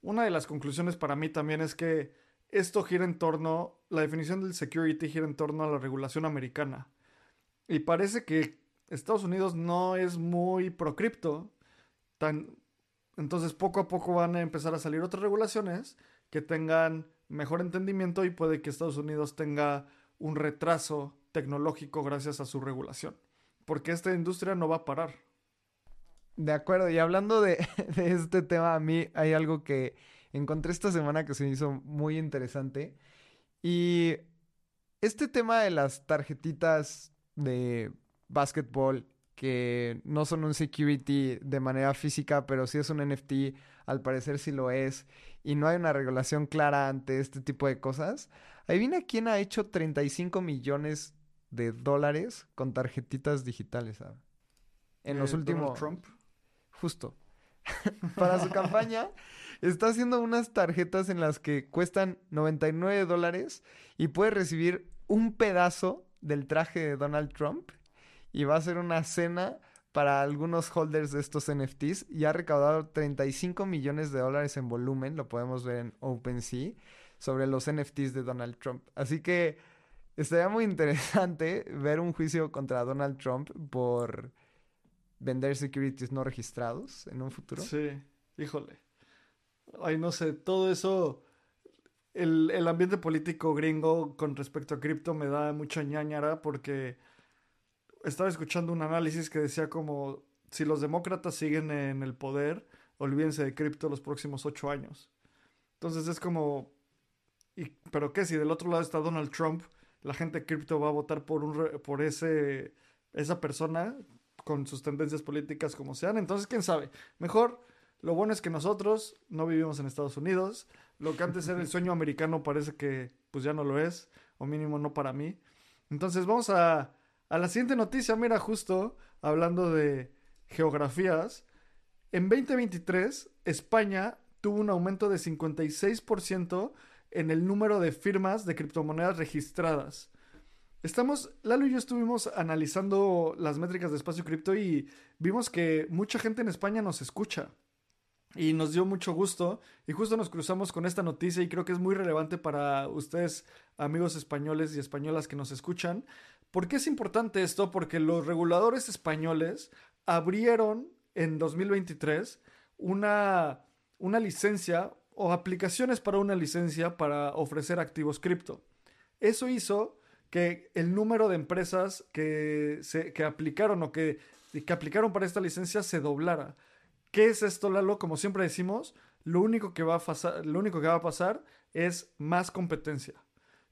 una de las conclusiones para mí también es que esto gira en torno, la definición del security gira en torno a la regulación americana. Y parece que Estados Unidos no es muy pro cripto. Tan, entonces poco a poco van a empezar a salir otras regulaciones que tengan mejor entendimiento y puede que Estados Unidos tenga un retraso tecnológico gracias a su regulación. Porque esta industria no va a parar. De acuerdo, y hablando de, este tema, a mí hay algo que encontré esta semana que se hizo muy interesante. Y este tema de las tarjetitas de básquetbol que no son un security de manera física, pero sí es un NFT, al parecer sí lo es, y no hay una regulación clara ante este tipo de cosas. Adivina quién ha hecho 35 millones de dólares con tarjetitas digitales. En los eh, últimos... Trump. Justo. Para su campaña, está haciendo unas tarjetas en las que cuestan 99 dólares y puede recibir un pedazo del traje de Donald Trump y va a ser una cena para algunos holders de estos NFTs y ha recaudado 35 millones de dólares en volumen, lo podemos ver en OpenSea, sobre los NFTs de Donald Trump. Así que estaría muy interesante ver un juicio contra Donald Trump por vender securities no registrados en un futuro. Sí, híjole. Ay, no sé, todo eso, el, el ambiente político gringo con respecto a cripto me da mucha ñañara porque estaba escuchando un análisis que decía como si los demócratas siguen en el poder, olvídense de cripto los próximos ocho años. Entonces es como, pero qué si del otro lado está Donald Trump, la gente cripto va a votar por un por ese esa persona con sus tendencias políticas como sean. Entonces quién sabe. Mejor lo bueno es que nosotros no vivimos en Estados Unidos. Lo que antes era el sueño americano parece que pues ya no lo es, o mínimo no para mí. Entonces vamos a a la siguiente noticia, mira, justo hablando de geografías, en 2023 España tuvo un aumento de 56% en el número de firmas de criptomonedas registradas. Estamos, Lalo y yo estuvimos analizando las métricas de espacio cripto y vimos que mucha gente en España nos escucha. Y nos dio mucho gusto y justo nos cruzamos con esta noticia y creo que es muy relevante para ustedes, amigos españoles y españolas que nos escuchan, ¿Por qué es importante esto? Porque los reguladores españoles abrieron en 2023 una, una licencia o aplicaciones para una licencia para ofrecer activos cripto. Eso hizo que el número de empresas que, se, que aplicaron o que, que aplicaron para esta licencia se doblara. ¿Qué es esto, Lalo? Como siempre decimos, lo único que va a pasar, lo único que va a pasar es más competencia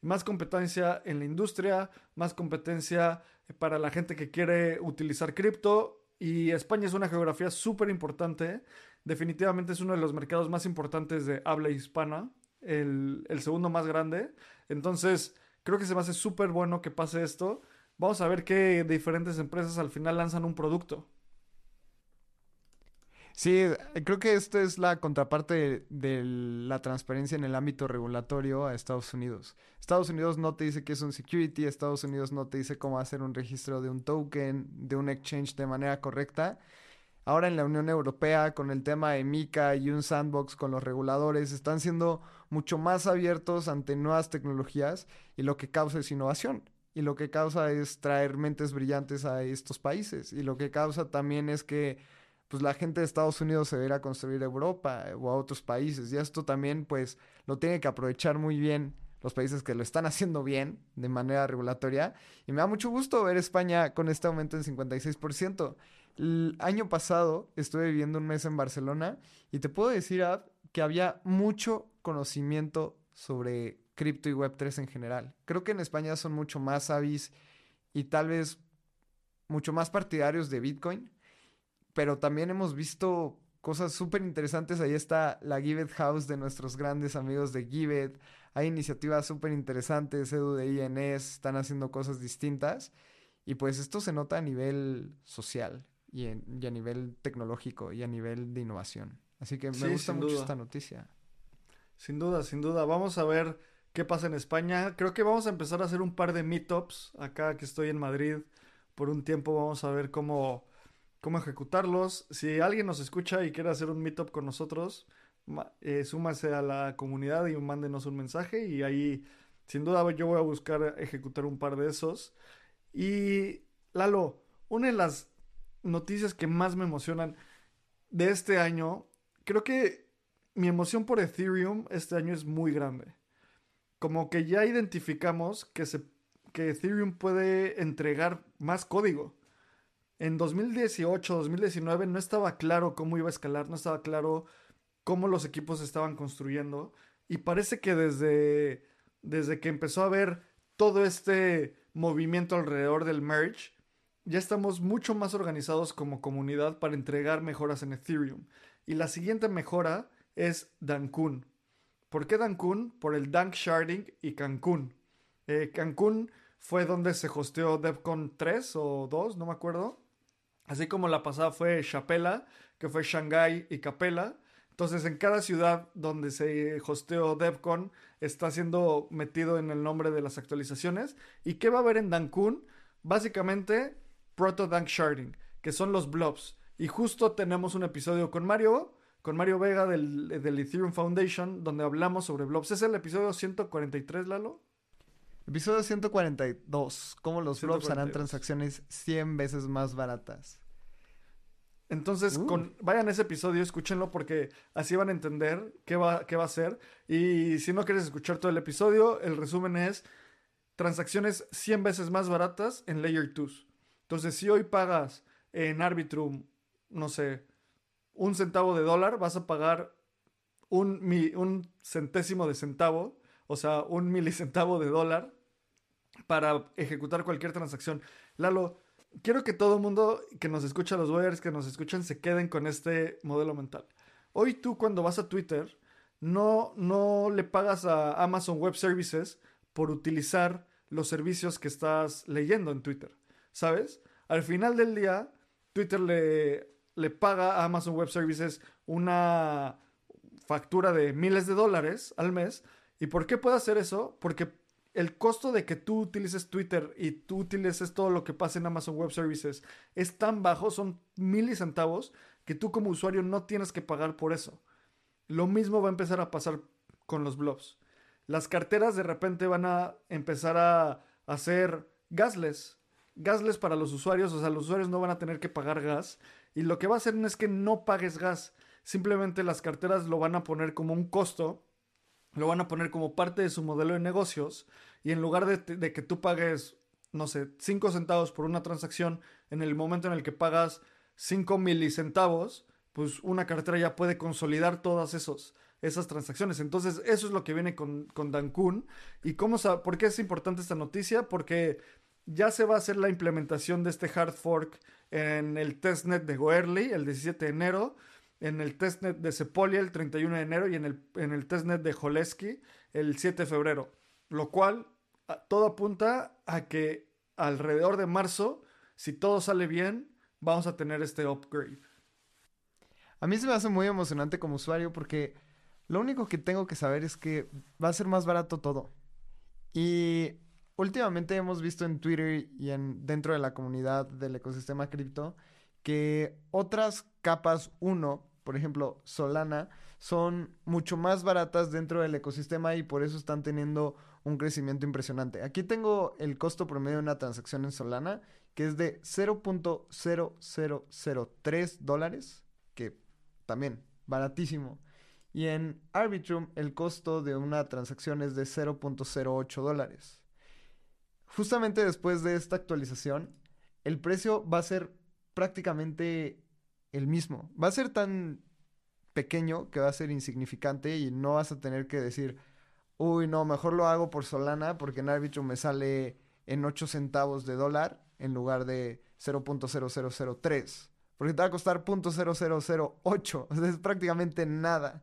más competencia en la industria, más competencia para la gente que quiere utilizar cripto. Y España es una geografía súper importante. Definitivamente es uno de los mercados más importantes de habla hispana, el, el segundo más grande. Entonces, creo que se me hace súper bueno que pase esto. Vamos a ver qué diferentes empresas al final lanzan un producto. Sí, creo que esto es la contraparte de, la transparencia en el ámbito regulatorio a Estados Unidos. Estados Unidos no te dice que es un security, Estados Unidos no te dice cómo hacer un registro de un token, de un exchange de manera correcta. Ahora en la Unión Europea, con el tema de MICA y un sandbox con los reguladores, están siendo mucho más abiertos ante nuevas tecnologías y lo que causa es innovación. Y lo que causa es traer mentes brillantes a estos países. Y lo que causa también es que pues la gente de Estados Unidos se va ir a construir a Europa o a otros países. Y esto también, pues, lo tiene que aprovechar muy bien los países que lo están haciendo bien de manera regulatoria. Y me da mucho gusto ver España con este aumento en 56%. El año pasado estuve viviendo un mes en Barcelona y te puedo decir, que había mucho conocimiento sobre cripto y Web3 en general. Creo que en España son mucho más avis y tal vez mucho más partidarios de Bitcoin, pero también hemos visto cosas súper interesantes. Ahí está la Gived House de nuestros grandes amigos de Gived. Hay iniciativas súper interesantes, Edu de INS, están haciendo cosas distintas. Y pues esto se nota a nivel social y, a nivel tecnológico y a nivel de innovación. Así que me gusta mucho esta noticia. Sin duda, sin duda. Vamos a ver qué pasa en España. Creo que vamos a empezar a hacer un par de meetups acá que estoy en Madrid. Por un tiempo vamos a ver cómo, cómo ejecutarlos. Si alguien nos escucha y quiere hacer un meetup con nosotros, eh, súmase a la comunidad y mándenos un mensaje y ahí sin duda yo voy a buscar ejecutar un par de esos. Y Lalo, una de las noticias que más me emocionan de este año, creo que mi emoción por Ethereum este año es muy grande. Como que ya identificamos que, se, que Ethereum puede entregar más código. En 2018, 2019 no estaba claro cómo iba a escalar, no estaba claro cómo los equipos estaban construyendo. Y parece que desde, desde que empezó a haber todo este movimiento alrededor del merge, ya estamos mucho más organizados como comunidad para entregar mejoras en Ethereum. Y la siguiente mejora es Dankun. ¿Por qué Dankun? Por el Dank Sharding y Cancún. Eh, Cancún fue donde se hosteó DevCon 3 o 2, no me acuerdo. Así como la pasada fue Chapela, que fue Shanghai y Capella. Entonces, en cada ciudad donde se hosteó DevCon está siendo metido en el nombre de las actualizaciones. ¿Y qué va a haber en Dankun? Básicamente Proto Dank Sharding, que son los blobs. Y justo tenemos un episodio con Mario, con Mario Vega del, Ethereum Foundation, donde hablamos sobre blobs. ¿Es el episodio 143, Lalo? Episodio 142. ¿Cómo los blobs harán transacciones 100 veces más baratas? Entonces, con, vayan a ese episodio, escúchenlo porque así van a entender qué va, qué va a ser. Y si no quieres escuchar todo el episodio, el resumen es transacciones 100 veces más baratas en Layer 2. Entonces, si hoy pagas en Arbitrum, no sé, un centavo de dólar, vas a pagar un, un centésimo de centavo, o sea, un milicentavo de dólar para ejecutar cualquier transacción. Lalo, quiero que todo el mundo que nos escucha, los wires que nos escuchan, se queden con este modelo mental. Hoy tú cuando vas a Twitter, no, no le pagas a Amazon Web Services por utilizar los servicios que estás leyendo en Twitter. ¿sabes? Al final del día, Twitter le, le paga a Amazon Web Services una factura de miles de dólares al mes. ¿Y por qué puede hacer eso? Porque el costo de que tú utilices Twitter y tú utilices todo lo que pasa en Amazon Web Services es tan bajo, son centavos, que tú como usuario no tienes que pagar por eso. Lo mismo va a empezar a pasar con los blogs. Las carteras de repente van a empezar a hacer gasless gasless para los usuarios, o sea, los usuarios no van a tener que pagar gas. Y lo que va a hacer es que no pagues gas, simplemente las carteras lo van a poner como un costo, lo van a poner como parte de su modelo de negocios. Y en lugar de, que tú pagues, no sé, 5 centavos por una transacción, en el momento en el que pagas 5 milicentavos, pues una cartera ya puede consolidar todas esos, esas transacciones. Entonces, eso es lo que viene con, con Dankun. ¿Y cómo, por qué es importante esta noticia? Porque ya se va a hacer la implementación de este hard fork en el testnet de Goerli el 17 de enero, en el testnet de Sepolia el 31 de enero y en el, en el testnet de Joleski el 7 de febrero. Lo cual todo apunta a que alrededor de marzo, si todo sale bien, vamos a tener este upgrade. A mí se me hace muy emocionante como usuario porque lo único que tengo que saber es que va a ser más barato todo. Y últimamente hemos visto en Twitter y en, dentro de la comunidad del ecosistema cripto que otras capas 1, por ejemplo Solana, son mucho más baratas dentro del ecosistema y por eso están teniendo un crecimiento impresionante. Aquí tengo el costo promedio de una transacción en Solana, que es de 0.0003 dólares, que también baratísimo. Y en Arbitrum el costo de una transacción es de 0.08 dólares. Justamente después de esta actualización, el precio va a ser prácticamente el mismo. Va a ser tan pequeño que va a ser insignificante y no vas a tener que decir, uy, no, mejor lo hago por Solana porque en Arbitrum me sale en 8 centavos de dólar en lugar de 0.0003. Porque te va a costar 0.0008. O sea, es prácticamente nada.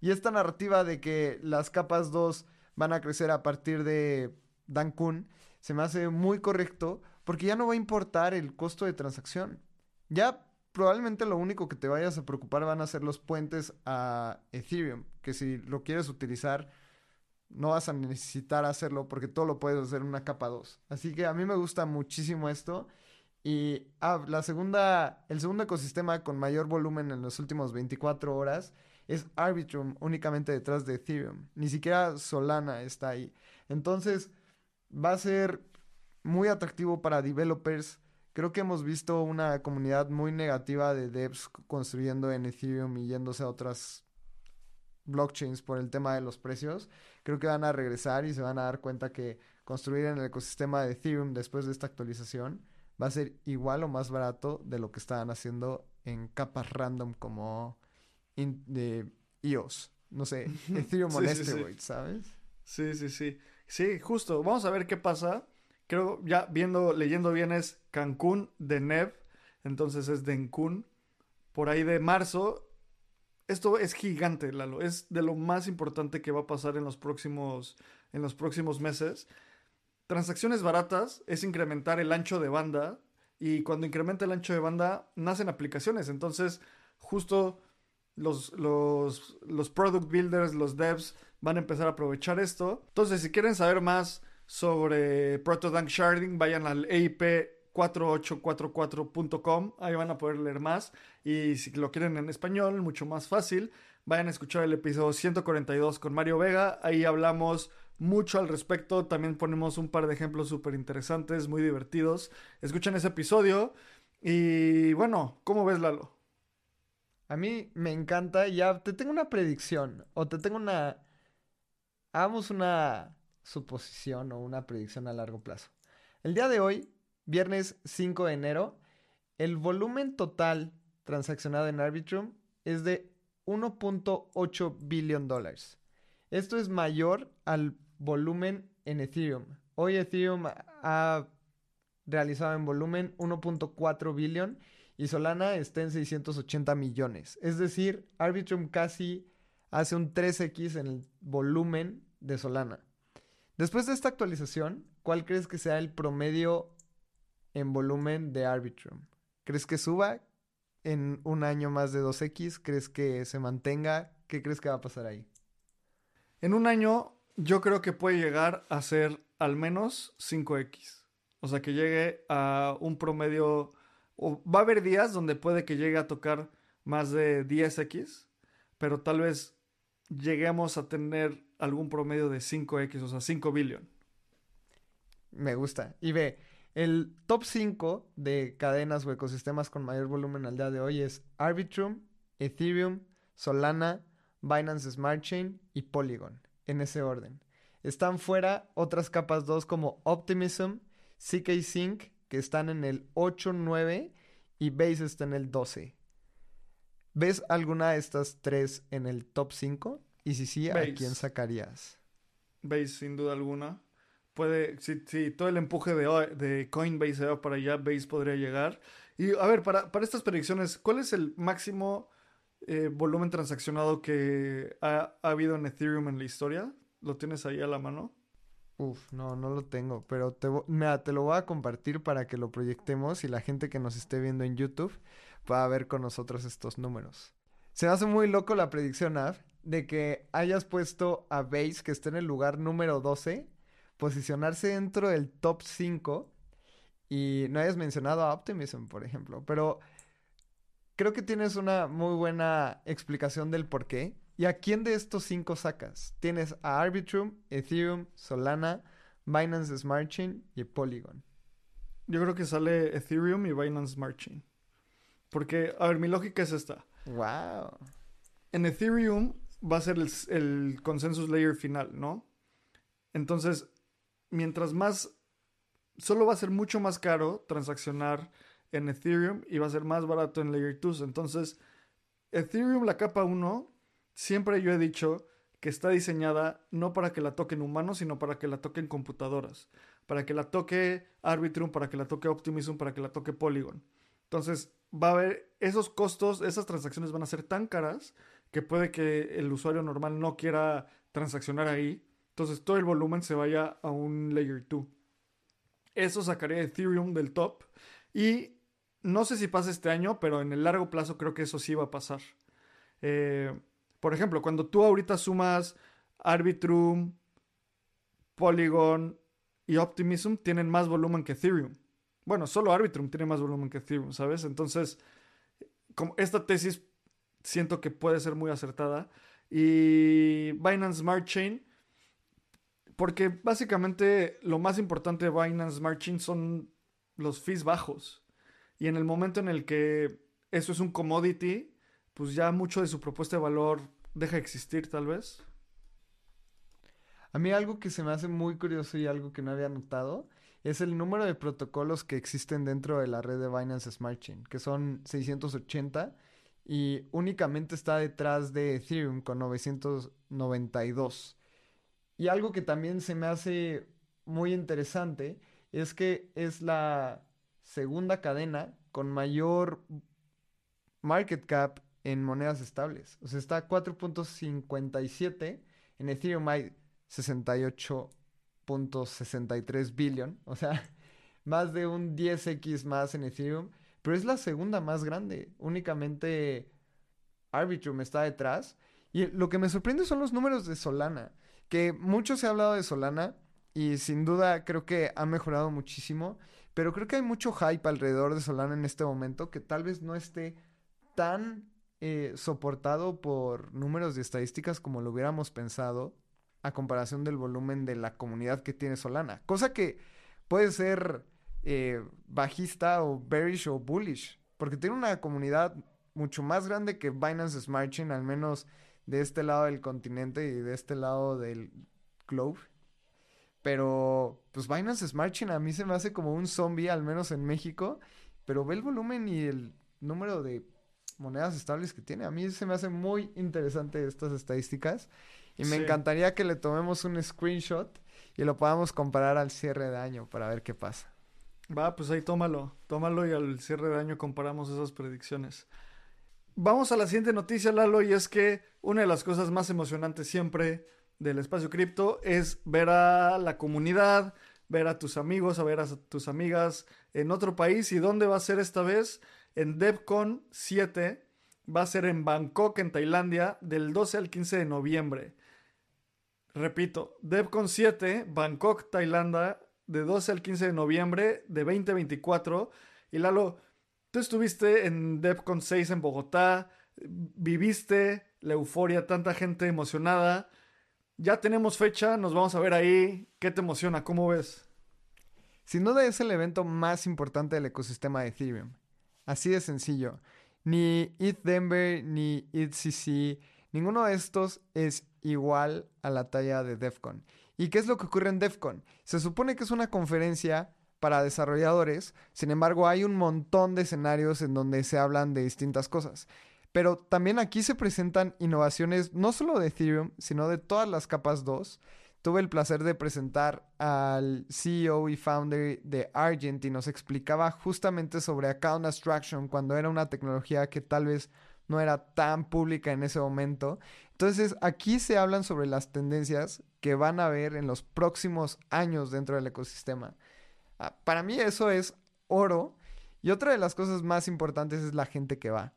Y esta narrativa de que las capas 2 van a crecer a partir de Dankun se me hace muy correcto porque ya no va a importar el costo de transacción. Ya probablemente lo único que te vayas a preocupar van a ser los puentes a Ethereum, que si lo quieres utilizar no vas a necesitar hacerlo porque todo lo puedes hacer en una capa 2. Así que a mí me gusta muchísimo esto. Y ah, la segunda, el segundo ecosistema con mayor volumen en los últimos 24 horas es Arbitrum, únicamente detrás de Ethereum. Ni siquiera Solana está ahí. Entonces, va a ser muy atractivo para developers. Creo que hemos visto una comunidad muy negativa de devs construyendo en Ethereum y yéndose a otras blockchains por el tema de los precios. Creo que van a regresar y se van a dar cuenta que construir en el ecosistema de Ethereum después de esta actualización va a ser igual o más barato de lo que estaban haciendo en capas random como de EOS. No sé, Ethereum on ¿sabes? Sí, sí, sí. Sí, justo. Vamos a ver qué pasa. Creo, ya viendo, leyendo bien es Cancún de Nev. Entonces es Dencún. Por ahí de marzo. Esto es gigante, Lalo. Es de lo más importante que va a pasar en los próximos, en los próximos meses. Transacciones baratas es incrementar el ancho de banda. Y cuando incrementa el ancho de banda, nacen aplicaciones. Entonces, justo los, los, los product builders, los devs van a empezar a aprovechar esto. Entonces, si quieren saber más sobre Protodank Sharding, vayan al EIP 4844.com, ahí van a poder leer más. Y si lo quieren en español, mucho más fácil, vayan a escuchar el episodio 142 con Mario Vega, ahí hablamos mucho al respecto, también ponemos un par de ejemplos súper interesantes, muy divertidos. Escuchen ese episodio y bueno, ¿cómo ves Lalo? A mí me encanta, ya te tengo una predicción o te tengo una... Hagamos una suposición o una predicción a largo plazo. El día de hoy, viernes 5 de enero, el volumen total transaccionado en Arbitrum es de 1.8 billón dólares. Esto es mayor al volumen en Ethereum. Hoy Ethereum ha realizado en volumen 1.4 billón y Solana está en 680 millones. Es decir, Arbitrum casi hace un 3x en el volumen de Solana. Después de esta actualización, ¿cuál crees que sea el promedio en volumen de Arbitrum? ¿Crees que suba en un año más de 2x? ¿Crees que se mantenga? ¿Qué crees que va a pasar ahí? En un año yo creo que puede llegar a ser al menos 5x. O sea, que llegue a un promedio o va a haber días donde puede que llegue a tocar más de 10x, pero tal vez lleguemos a tener algún promedio de 5x, o sea, 5 billion. Me gusta. Y ve, el top 5 de cadenas o ecosistemas con mayor volumen al día de hoy es Arbitrum, Ethereum, Solana, Binance Smart Chain y Polygon, en ese orden. Están fuera otras capas 2 como Optimism, CK Sync, que están en el 8, 9 y Base está en el 12. ¿Ves alguna de estas tres en el top 5? Y si sí, ¿a quién sacarías? Base, sin duda alguna. Puede, si, todo el empuje de, de, Coinbase se va para allá, Base podría llegar. Y a ver, para, para estas predicciones, ¿cuál es el máximo eh, volumen transaccionado que ha, ha, habido en Ethereum en la historia? ¿Lo tienes ahí a la mano? Uf, no, no lo tengo, pero te, te lo voy a compartir para que lo proyectemos y la gente que nos esté viendo en YouTube pueda ver con nosotros estos números. Se me hace muy loco la predicción, Av, de que hayas puesto a Base, que está en el lugar número 12, posicionarse dentro del top 5 y no hayas mencionado a Optimism, por ejemplo, pero creo que tienes una muy buena explicación del por qué. ¿Y a quién de estos cinco sacas? Tienes a Arbitrum, Ethereum, Solana, Binance Smart Chain y Polygon. Yo creo que sale Ethereum y Binance Smart Chain. Porque, a ver, mi lógica es esta. Wow. En Ethereum va a ser el, el consensus layer final, ¿no? Entonces, mientras más, solo va a ser mucho más caro transaccionar en Ethereum y va a ser más barato en Layer 2. Entonces, Ethereum, la capa 1, siempre yo he dicho que está diseñada no para que la toquen humanos, sino para que la toquen computadoras. Para que la toque Arbitrum, para que la toque Optimism, para que la toque Polygon. Entonces, va a haber esos costos, esas transacciones van a ser tan caras que puede que el usuario normal no quiera transaccionar ahí. Entonces, todo el volumen se vaya a un Layer 2. Eso sacaría Ethereum del top. Y no sé si pasa este año, pero en el largo plazo creo que eso sí va a pasar. Eh, por ejemplo, cuando tú ahorita sumas Arbitrum, Polygon y Optimism, tienen más volumen que Ethereum. Bueno, solo Arbitrum tiene más volumen que Ethereum, ¿sabes? Entonces, como esta tesis siento que puede ser muy acertada. Y Binance Smart Chain, porque básicamente lo más importante de Binance Smart Chain son los fees bajos. Y en el momento en el que eso es un commodity, pues ya mucho de su propuesta de valor deja de existir tal vez. A mí algo que se me hace muy curioso y algo que no había notado es el número de protocolos que existen dentro de la red de Binance Smart Chain, que son 680 y únicamente está detrás de Ethereum con 992. Y algo que también se me hace muy interesante es que es la segunda cadena con mayor market cap en monedas estables. O sea, está 4.57. En Ethereum hay 68.63 billion. O sea, más de un 10x más en Ethereum. Pero es la segunda más grande. Únicamente Arbitrum está detrás. Y lo que me sorprende son los números de Solana. Que mucho se ha hablado de Solana. Y sin duda creo que ha mejorado muchísimo. Pero creo que hay mucho hype alrededor de Solana en este momento que tal vez no esté tan eh, soportado por números de estadísticas como lo hubiéramos pensado a comparación del volumen de la comunidad que tiene Solana. Cosa que puede ser eh, bajista o bearish o bullish, porque tiene una comunidad mucho más grande que Binance Smart Chain, al menos de este lado del continente y de este lado del globe. Pero, pues Binance Smart Chain a mí se me hace como un zombie, al menos en México. Pero ve el volumen y el número de monedas estables que tiene. A mí se me hace muy interesante estas estadísticas. Y me encantaría que le tomemos un screenshot y lo podamos comparar al cierre de año para ver qué pasa. Va, pues ahí tómalo. Tómalo y al cierre de año comparamos esas predicciones. Vamos a la siguiente noticia, Lalo, y es que una de las cosas más emocionantes siempre del espacio cripto es ver a la comunidad, ver a tus amigos, a ver a tus amigas en otro país. ¿Y dónde va a ser esta vez? En DevCon 7. Va a ser en Bangkok, en Tailandia, del 12 al 15 de noviembre. Repito, DevCon 7, Bangkok, Tailandia, de 12 al 15 de noviembre de 2024. Y Lalo, tú estuviste en DevCon 6 en Bogotá, viviste la euforia, tanta gente emocionada. Ya tenemos fecha, nos vamos a ver ahí. ¿Qué te emociona? ¿Cómo ves? Sin duda es el evento más importante del ecosistema de Ethereum. Así de sencillo. Ni ETH Denver ni ETHCC, ninguno de estos es igual a la talla de DEFCON. ¿Y qué es lo que ocurre en DEFCON? Se supone que es una conferencia para desarrolladores, sin embargo hay un montón de escenarios en donde se hablan de distintas cosas. Pero también aquí se presentan innovaciones no solo de Ethereum, sino de todas las capas 2. Tuve el placer de presentar al CEO y founder de Argent y nos explicaba justamente sobre Account Abstraction cuando era una tecnología que tal vez no era tan pública en ese momento. Entonces aquí se hablan sobre las tendencias que van a haber en los próximos años dentro del ecosistema. Ah, para mí eso es oro. Y otra de las cosas más importantes es la gente que va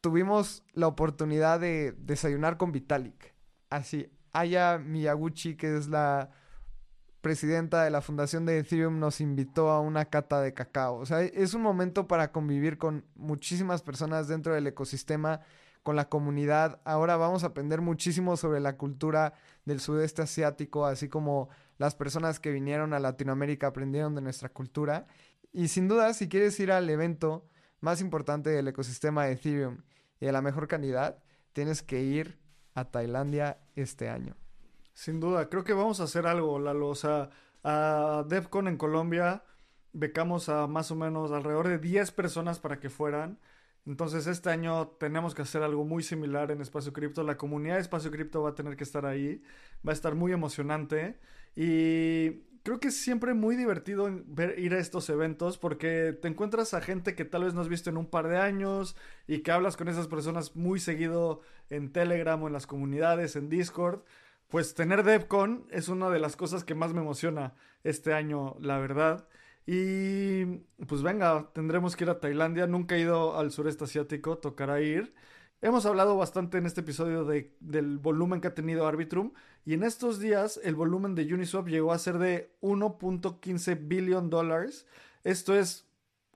tuvimos la oportunidad de desayunar con Vitalik. Así, Aya Miyaguchi, que es la presidenta de la fundación de Ethereum, nos invitó a una cata de cacao. O sea, es un momento para convivir con muchísimas personas dentro del ecosistema, con la comunidad. Ahora vamos a aprender muchísimo sobre la cultura del sudeste asiático, así como las personas que vinieron a Latinoamérica aprendieron de nuestra cultura. Y sin duda, si quieres ir al evento, más importante del ecosistema de Ethereum y de la mejor calidad, tienes que ir a Tailandia este año. Sin duda, creo que vamos a hacer algo, Lalo. O sea, a DevCon en Colombia becamos a más o menos alrededor de 10 personas para que fueran. Entonces este año tenemos que hacer algo muy similar en Espacio Cripto. La comunidad de Espacio Cripto va a tener que estar ahí. Va a estar muy emocionante. Y creo que es siempre muy divertido ver, ir a estos eventos porque te encuentras a gente que tal vez no has visto en un par de años y que hablas con esas personas muy seguido en Telegram o en las comunidades, en Discord. Pues tener DevCon es una de las cosas que más me emociona este año, la verdad. Y pues venga, tendremos que ir a Tailandia. Nunca he ido al sureste asiático, tocará ir. Hemos hablado bastante en este episodio de, del volumen que ha tenido Arbitrum y en estos días el volumen de Uniswap llegó a ser de 1.15 billion dólares. Esto es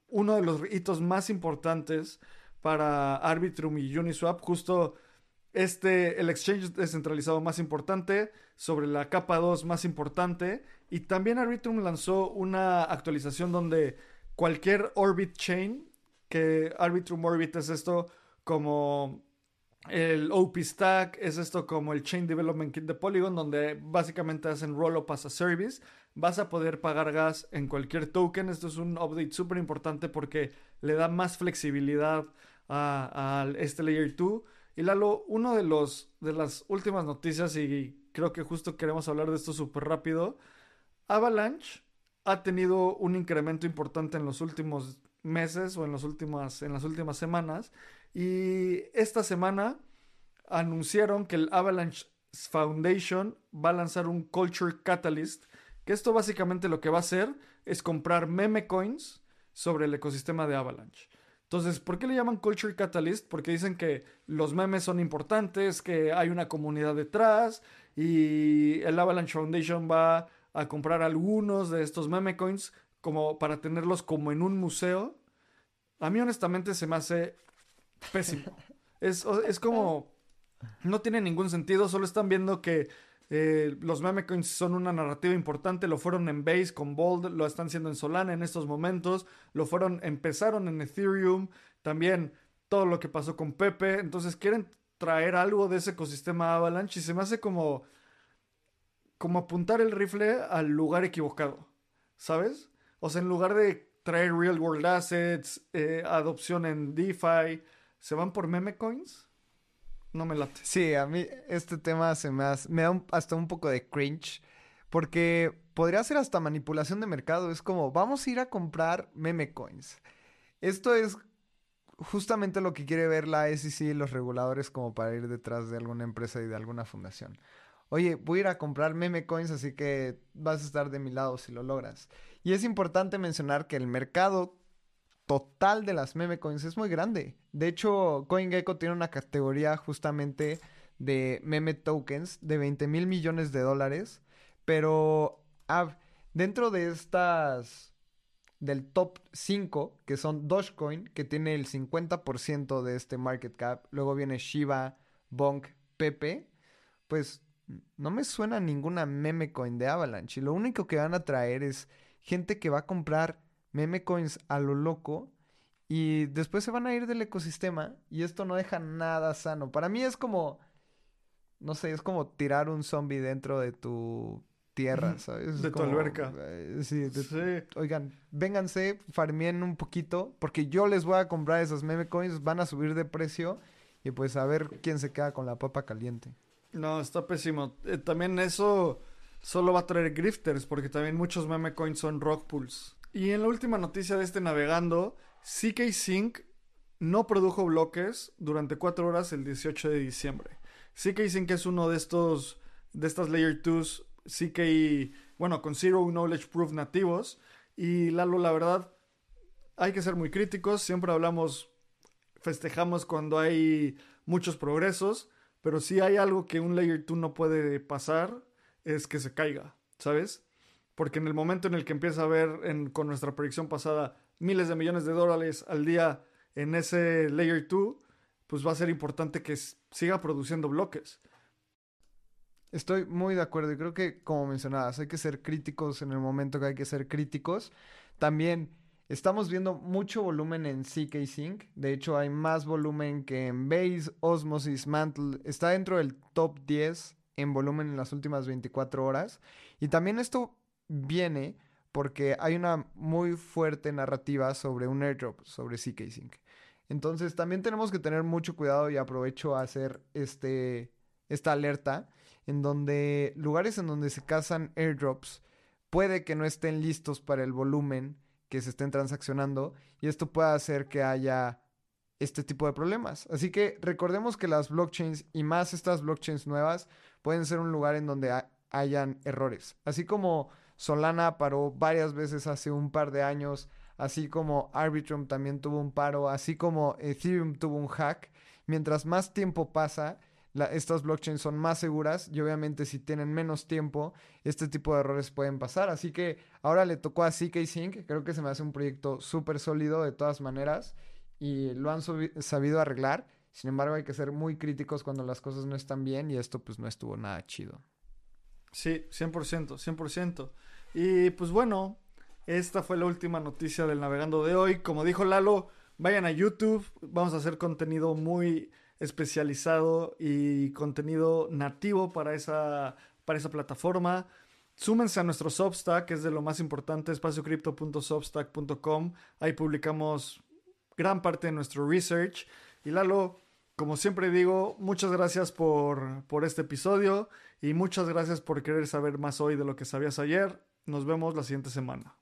uno de los hitos más importantes para Arbitrum y Uniswap. Justo este, el exchange descentralizado más importante, sobre la capa 2 más importante. Y también Arbitrum lanzó una actualización donde cualquier Orbit Chain, que Arbitrum Orbit es esto como el OP Stack, es esto como el Chain Development Kit de Polygon, donde básicamente hacen roll-up as a service. Vas a poder pagar gas en cualquier token. Esto es un update súper importante porque le da más flexibilidad a, este Layer 2 y Lalo, uno de de las últimas noticias y creo que justo queremos hablar de esto súper rápido. Avalanche ha tenido un incremento importante en los últimos meses o en, los últimas, en las últimas semanas. Y esta semana anunciaron que el Avalanche Foundation va a lanzar un Culture Catalyst. Que esto básicamente lo que va a hacer es comprar meme coins sobre el ecosistema de Avalanche. Entonces, ¿por qué le llaman Culture Catalyst? Porque dicen que los memes son importantes, que hay una comunidad detrás y el Avalanche Foundation va a comprar algunos de estos meme coins como para tenerlos como en un museo. A mí honestamente se me hace pésimo. Es, es como... No tiene ningún sentido, solo están viendo que eh, los meme coins son una narrativa importante, lo fueron en Base con Bold, lo están haciendo en Solana en estos momentos, lo fueron, empezaron en Ethereum, también todo lo que pasó con Pepe, entonces quieren traer algo de ese ecosistema Avalanche y se me hace como como apuntar el rifle al lugar equivocado, ¿sabes? O sea, en lugar de traer real world assets, eh, adopción en DeFi, se van por meme coins no me late. Sí, a mí este tema se me, me da hasta un poco de cringe. Porque podría ser hasta manipulación de mercado. Es como, vamos a ir a comprar meme coins. Esto es justamente lo que quiere ver la SEC y los reguladores como para ir detrás de alguna empresa y de alguna fundación. Oye, voy a ir a comprar meme coins, así que vas a estar de mi lado si lo logras. Y es importante mencionar que el mercado total de las meme coins es muy grande. De hecho, CoinGecko tiene una categoría justamente de meme tokens de 20 mil millones de dólares. Pero ah, dentro de estas, del top 5, que son Dogecoin, que tiene el 50% de este market cap. Luego viene Shiba, Bonk, Pepe. Pues no me suena ninguna meme coin de Avalanche. Y lo único que van a traer es gente que va a comprar meme coins a lo loco y después se van a ir del ecosistema y esto no deja nada sano. Para mí es como, no sé, es como tirar un zombie dentro de tu tierra, ¿sabes? De tu alberca. Eh, sí, Oigan, vénganse, farmien un poquito, porque yo les voy a comprar esos meme coins, van a subir de precio y pues a ver quién se queda con la papa caliente. No, está pésimo. Eh, también eso solo va a traer grifters, porque también muchos meme coins son rock pools. Y en la última noticia de este navegando, CK Sync no produjo bloques durante cuatro horas el 18 de diciembre. CK Sync es uno de estos, de estas Layer 2 CK, bueno, con Zero Knowledge Proof nativos. Y Lalo, la verdad, hay que ser muy críticos. Siempre hablamos, festejamos cuando hay muchos progresos. Pero si hay algo que un Layer 2 no puede pasar, es que se caiga, ¿sabes? porque en el momento en el que empieza a ver con nuestra predicción pasada miles de millones de dólares al día en ese layer 2, pues va a ser importante que siga produciendo bloques. Estoy muy de acuerdo y creo que, como mencionabas, hay que ser críticos en el momento que hay que ser críticos. También Estamos viendo mucho volumen en CK Sync. De hecho, hay más volumen que en Base, Osmosis, Mantle. Está dentro del top 10 en volumen en las últimas 24 horas. Y también esto viene porque hay una muy fuerte narrativa sobre un airdrop, sobre CK Sync. Entonces también tenemos que tener mucho cuidado y aprovecho a hacer este, esta alerta en donde lugares en donde se cazan airdrops puede que no estén listos para el volumen que se estén transaccionando y esto puede hacer que haya este tipo de problemas. Así que recordemos que las blockchains y más estas blockchains nuevas pueden ser un lugar en donde hayan errores. Así como Solana paró varias veces hace un par de años, así como Arbitrum también tuvo un paro, así como Ethereum tuvo un hack. Mientras más tiempo pasa, estas blockchains son más seguras y obviamente si tienen menos tiempo, este tipo de errores pueden pasar. Así que ahora le tocó a CK Sync, creo que se me hace un proyecto súper sólido de todas maneras y lo han sabido arreglar. Sin embargo, hay que ser muy críticos cuando las cosas no están bien y esto pues no estuvo nada chido. Sí, 100%, 100%. Y pues bueno, esta fue la última noticia del navegando de hoy. Como dijo Lalo, vayan a YouTube, vamos a hacer contenido muy especializado y contenido nativo para esa, para esa plataforma. Súmense a nuestro Substack, que es de lo más importante, espaciocrypto.substack.com. Ahí publicamos gran parte de nuestro research. Y Lalo, como siempre digo, muchas gracias por, por este episodio y muchas gracias por querer saber más hoy de lo que sabías ayer. Nos vemos la siguiente semana.